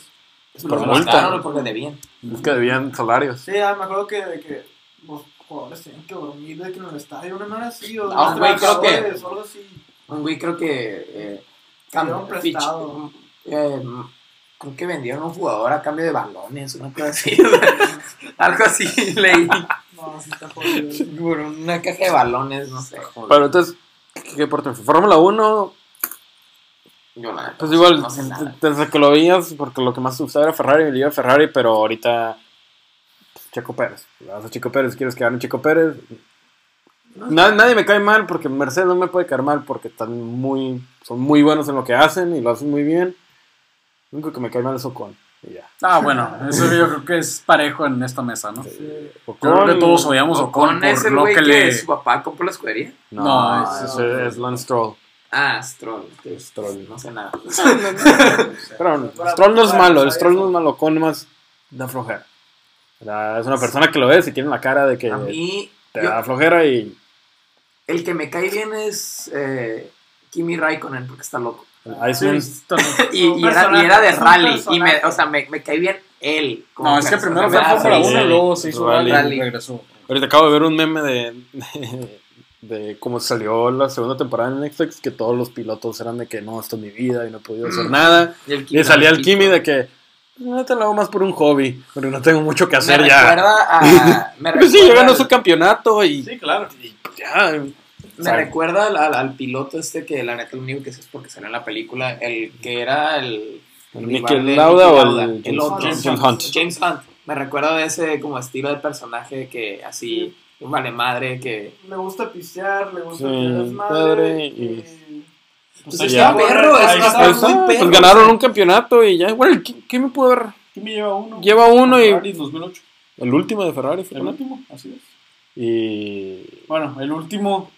por Los multa. porque debían. Es que debían salarios. Sí, ya me acuerdo que, de que los jugadores tenían que dormir de que en el estadio una manera así. O Ah, güey, creo que- o. Un güey creo que... Eh, Pidieron cam- prestado. eh, creo que vendieron un jugador a cambio de balones, una cosa así. *laughs* Algo así *laughs* leí. No, sí está jodido. Por una caja de balones, no sé. Pero entonces, ¿qué, qué? Fórmula 1, Yo la neta pues igual, no sé nada. desde que lo veías, porque lo que más te gustaba era Ferrari, me iba Ferrari, pero ahorita pues, Checo Pérez. Vas a Checo Pérez, quieres que gane Checo Pérez. Na- nadie me cae mal porque Mercedes no me puede caer mal porque están muy, son muy buenos en lo que hacen y lo hacen muy bien. Lo único que me cae mal es Ocon. Y ya. Ah, bueno, eso yo creo que es parejo en esta mesa, ¿no? Sí. Yo creo que todos odiamos a Ocon Ocon es por el lo que que, le... su papá compró la escudería. No, No, es, no, es- es Lance Stroll. Ah, Stroll. Stroll. No sé nada. *laughs* Pero Stroll no es malo, el Stroll no es malo, Ocon más da flojera. Es una persona que lo ves y tiene la cara de que A mí, te yo- da flojera y el que me cae bien es eh, Kimi Raikkonen porque está loco. ahí Sí, sí. Y, Un y era, y personaje, era de rally. Y me, o sea, me, me cae bien él. como No, es que primero fue Me Fórmula risa. 1 y luego se hizo Rally. rally y regresó. Ahorita acabo de ver un meme de, *laughs* de, de cómo salió la segunda temporada en Netflix, que todos los pilotos eran de que no, esto es mi vida y no he podido hacer Mm. nada. Y, el Kimi Y salía el. Kimi de que no te lo hago más por un hobby, porque no tengo mucho que Me hacer ya. recuerda a. *laughs* Me sí, ya ganó al- su campeonato y, Sí, claro. y ya. Me recuerda al, al- al piloto este que la neta lo único que sé es porque salió en la película, el que era el... ¿El rival Niki de Lauda o Lauda, el James- otro. James Hunt? James Hunt. Me recuerda de ese como estilo de personaje que así, un vale madre que... Le gusta pistear, le gusta Sí, madre. y... y- Pues Sí, está perro, es está está, Ahí muy está, perro. pues ganaron un campeonato y ya. Bueno, ¿qué, qué me pudo ver? ¿Quién me lleva uno? Lleva uno y- Ferrari 2008. El último de Ferrari fue El último, así es. Y. Bueno, el último,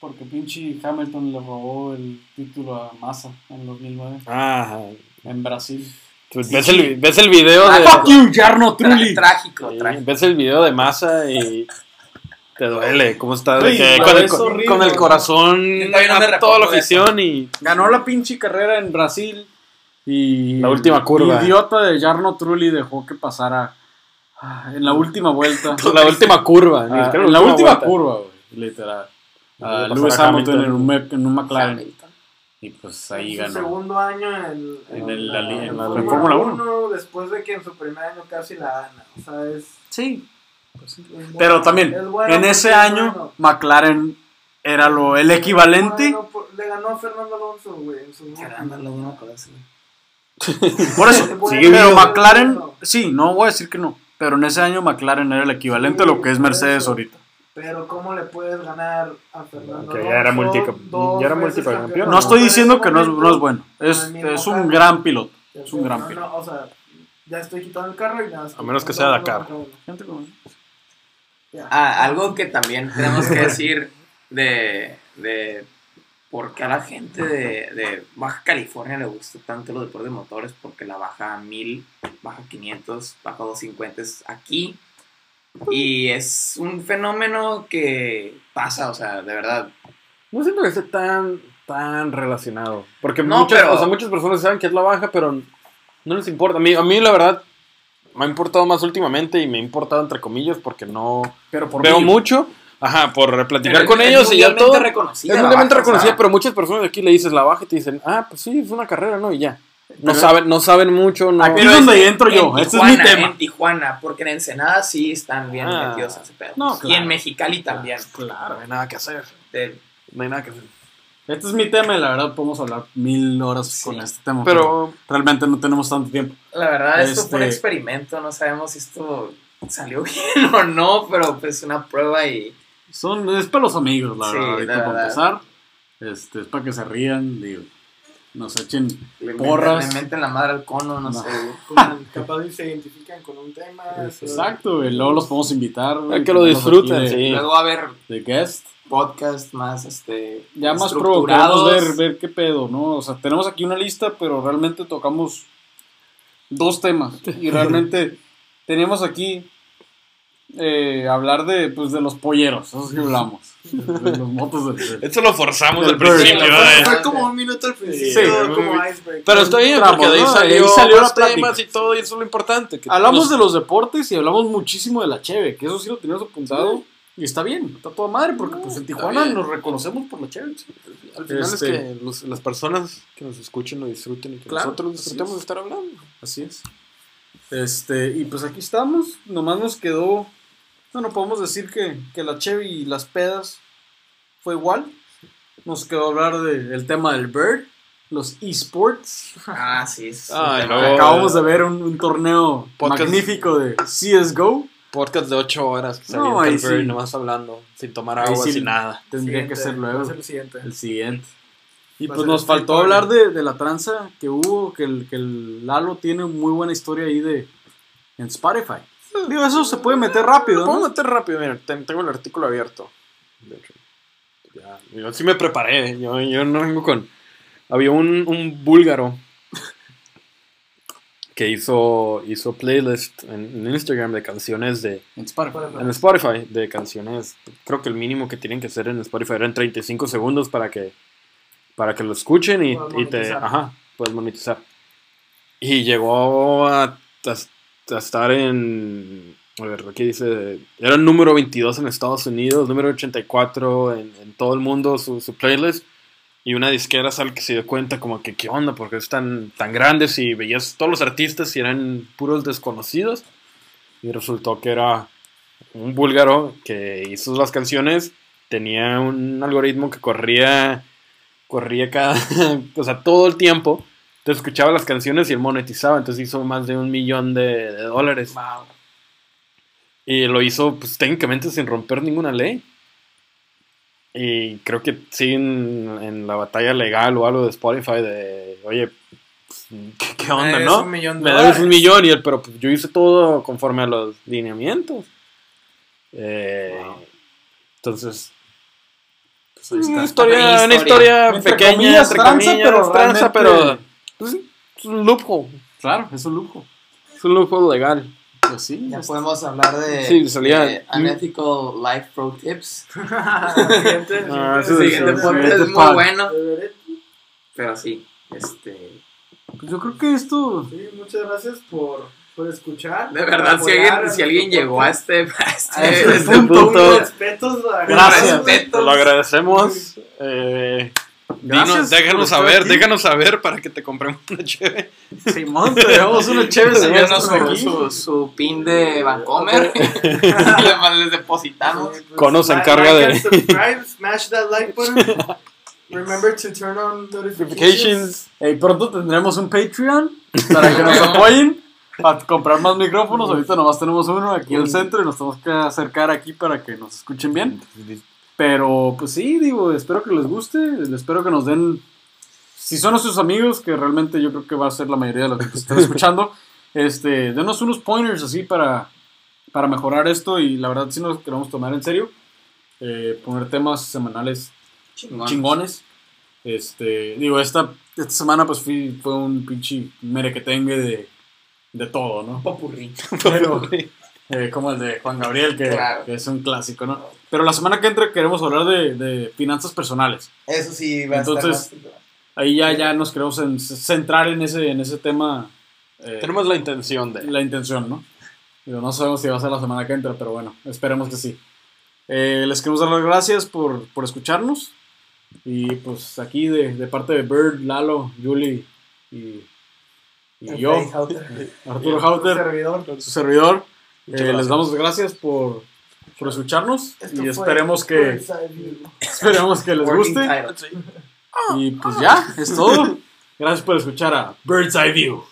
porque pinche Hamilton le robó el título a Massa en 2009 Ah, en Brasil. pues ves, el, ves el video Ah, de. Fuck you, Jarno Trulli. trágico, Sí, trágico. ves el video de Massa y te duele cómo está Uy, que con, el, horrible. con el corazón no toda la afición y Ganó la pinche carrera en Brasil y La última curva. el idiota de Jarno Trulli dejó que pasara ah, en la última vuelta. *laughs* la última curva Ah, en la última vuelta. curva, güey, literal. A pasó Lewis Hamilton, Hamilton. en un, en un McLaren. Hamilton. Y pues ahí en su ganó. segundo año en, En el- la en la Fórmula Fórmula 1, después de que en su primer año casi la gana. O sea, es. Sí. es bueno, Pero también, es bueno en ese año, bueno. McLaren era lo, el equivalente. Por- le ganó a Fernando Alonso, güey. en su con eso. *laughs* Por eso. *laughs* Sigue Pero. McLaren, sí, no voy a decir que no. Pero en ese año McLaren era el equivalente a lo que es Mercedes Eso. ahorita. Pero ¿cómo le puedes ganar a Fernando Que ya era multicampeón. campeón? No estoy En diciendo que no es, no es bueno. Es, es un carro. gran piloto. Ya Es un gran no, piloto. no, o sea, ya estoy quitando el carro y nada. A menos que sea Dakar. Ah, algo que también tenemos que decir de, de por qué a la gente de, de Baja California le gusta tanto los deportes de motores, porque la baja 1000, baja 500, baja 250 es aquí. Y es un fenómeno que pasa, o sea, de verdad. No siento que esté tan, tan relacionado. Porque No, muchas, pero- o sea, muchas personas saben que es la baja, pero no les importa. A mí, a mí la verdad, me ha importado más últimamente y me ha importado entre comillas porque no Pero por veo mí, mucho. Ajá, por platicar con es ellos y ya todo. reconocida Es mundialmente baja, o sea, reconocida, pero muchas personas de aquí le dices la baja y te dicen, ah, pues sí, es una carrera, ¿no? Y ya. No saben, no saben mucho, no. Aquí es donde entro yo, en este es mi tema. En Tijuana, porque en Ensenada sí están bien Ah. metidos en ese pedo. No, Y claro. en Mexicali también. Claro, no hay nada que hacer. De- No hay nada que hacer. Este es mi tema y la verdad podemos hablar mil horas con este tema. Pero realmente no tenemos tanto tiempo. la verdad, esto fue un Este- experimento. No sabemos si esto salió *laughs* bien o no, pero pues una prueba y. Son, es para los amigos, la Sí, verdad. la Ahorita para verdad. empezar. Este, es para que se rían, digo, nos echen Le porras. meten, le meten la madre al cono, no, No. sé. *laughs* Como capaz y se identifican con un tema. Exacto, güey. Luego los podemos invitar. güey, que lo disfruten, aquí de- sí. Luego va a haber De guest. podcast más este Ya más pro, estructurados. queremos ver, ver qué pedo, ¿no? O sea, tenemos aquí una lista, pero realmente tocamos dos temas. Y *laughs* realmente teníamos aquí eh, hablar de, pues, de los polleros, eso sí hablamos. De los motos del... Esto lo forzamos Del al principio. ¿eh? Fue como un minuto al principio, Sí, como iceberg. Pero está bien, Tramos, porque de ahí ¿no? salió, Ahí salió la los plática. temas y todo, y eso es lo importante. que Hablamos los- de los deportes y hablamos muchísimo de la cheve, que eso sí lo teníamos apuntado. Y está bien, está toda madre, porque pues en Tijuana bien. nos reconocemos por la cheve. Al final Este- es que los- las personas que nos escuchen lo disfruten y que Claro, nosotros así disfrutemos es. de estar hablando. Así es. Este, y pues aquí estamos. Nomás nos quedó. Bueno, podemos decir que, que la Chevy y las pedas fue igual. Nos quedó hablar del tema del Bird, los esports. Ah, sí. es Ah, luego- Acabamos de ver un, un torneo Podcast. magnífico de CSGO. Podcast de 8 horas que No, ahí el Bird sí. nomás hablando, sin tomar agua, sí. sin nada. Tendría que ser luego. ser el siguiente. El siguiente. Y Va pues nos faltó hablar de, de la tranza que hubo, que el, que el Lalo tiene muy buena historia ahí de en Spotify. Digo, eso se puede meter rápido, Lo puedo ¿no? meter rápido, mira, ten- tengo el artículo abierto. De hecho, ya, yo sí me preparé, yo, yo no vengo con... Había un, un búlgaro *laughs* que hizo, hizo playlist en, en Instagram de canciones de... En Spotify. En Spotify, de canciones, creo que el mínimo que tienen que hacer en Spotify eran 35 segundos para que, para que lo escuchen y, Puedas y te... monetizar. Ajá, puedes monetizar. Y llegó a, a- a estar en... A aquí dice... Era el número 22 en Estados Unidos, número 84 en, en todo el mundo, su, playlist. Y una disquera sale que se dio cuenta como que, ¿qué onda? Porque es tan, tan grandes y veías todos los artistas y eran puros desconocidos. Y resultó que era un búlgaro que hizo las canciones, tenía un algoritmo que corría, corría cada, *laughs* o sea, todo el tiempo. Te escuchaba las canciones y él monetizaba, entonces hizo más de un millón de, de dólares. Wow. Y lo hizo, pues técnicamente sin romper ninguna ley. Y creo que sí en, en la batalla legal o algo de Spotify de, oye, pues, ¿qué, qué onda, no? un millón de Me debes dólares. un millón y él, pero pues, yo hice todo conforme a los lineamientos. Eh, Entonces, Pues una historia, Una historia. Entre pequeña, comillas, entre tranza, comillas, pero tranza, pero pues, es un loophole, Claro, es un lujo. es un loophole legal. Pues sí. Ya podemos hablar de, Sí, salía- de Unethical Life Pro Tips. *laughs* Siguiente, Ah, siguiente, eso El es- siguiente sí, podcast es muy bueno. Pero sí, este. Pues yo creo que esto. Sí, muchas gracias por, por escuchar. De verdad, si alguien, si alguien nuestro llegó a este, a este, A este este punto. punto, Respetos Gracias. respetos. Lo agradecemos. Eh, Gracias dinos, déjanos saber, aquí. déjanos saber para que te compremos una chévere. Simón, te damos una chévere Síganos señor, su, su, su pin de Vancomer. Les- *laughs* les depositamos. Sí, pues, Cono se encarga like de- subscribe, smash that like button. *laughs* Remember to turn on notifications. Notifications. Ey, pronto tendremos un Patreon para que nos *laughs* apoyen para comprar más micrófonos. Ahorita nomás tenemos uno aquí en el centro y nos tenemos que acercar aquí para que nos escuchen bien. Pero pues sí, digo, espero que les guste, espero que nos den, si son nuestros amigos, que realmente yo creo que va a ser la mayoría de los que están *laughs* escuchando, este, denos unos pointers así para, para mejorar esto y la verdad sí nos queremos tomar en serio, eh, poner temas semanales Chingón. chingones. Este, digo, esta, esta semana pues fui, fue un pinche merequetengue de, de todo, ¿no? Popurrí. Pero, eh, como el de Juan Gabriel, que, Claro. que es un clásico, ¿no? Pero la semana que entra queremos hablar de, de finanzas personales. Eso sí, va a Entonces, estar más- Ahí ya, ya nos queremos en- centrar en ese, en ese tema. eh, Tenemos la intención de. la intención, ¿no? Digo, no sabemos si va a ser la semana que entra, pero bueno, esperemos que sí. Eh, les queremos dar las gracias por, por escucharnos. Y pues aquí de, de parte de Bird, Lalo, Julie y Y yo, Arturo Hauter, servidor. su servidor. Eh, les damos gracias por, por escucharnos Esto y esperemos que, *laughs* esperemos que les guste. Y pues ya, es todo. Gracias por escuchar a Bird's Eye View.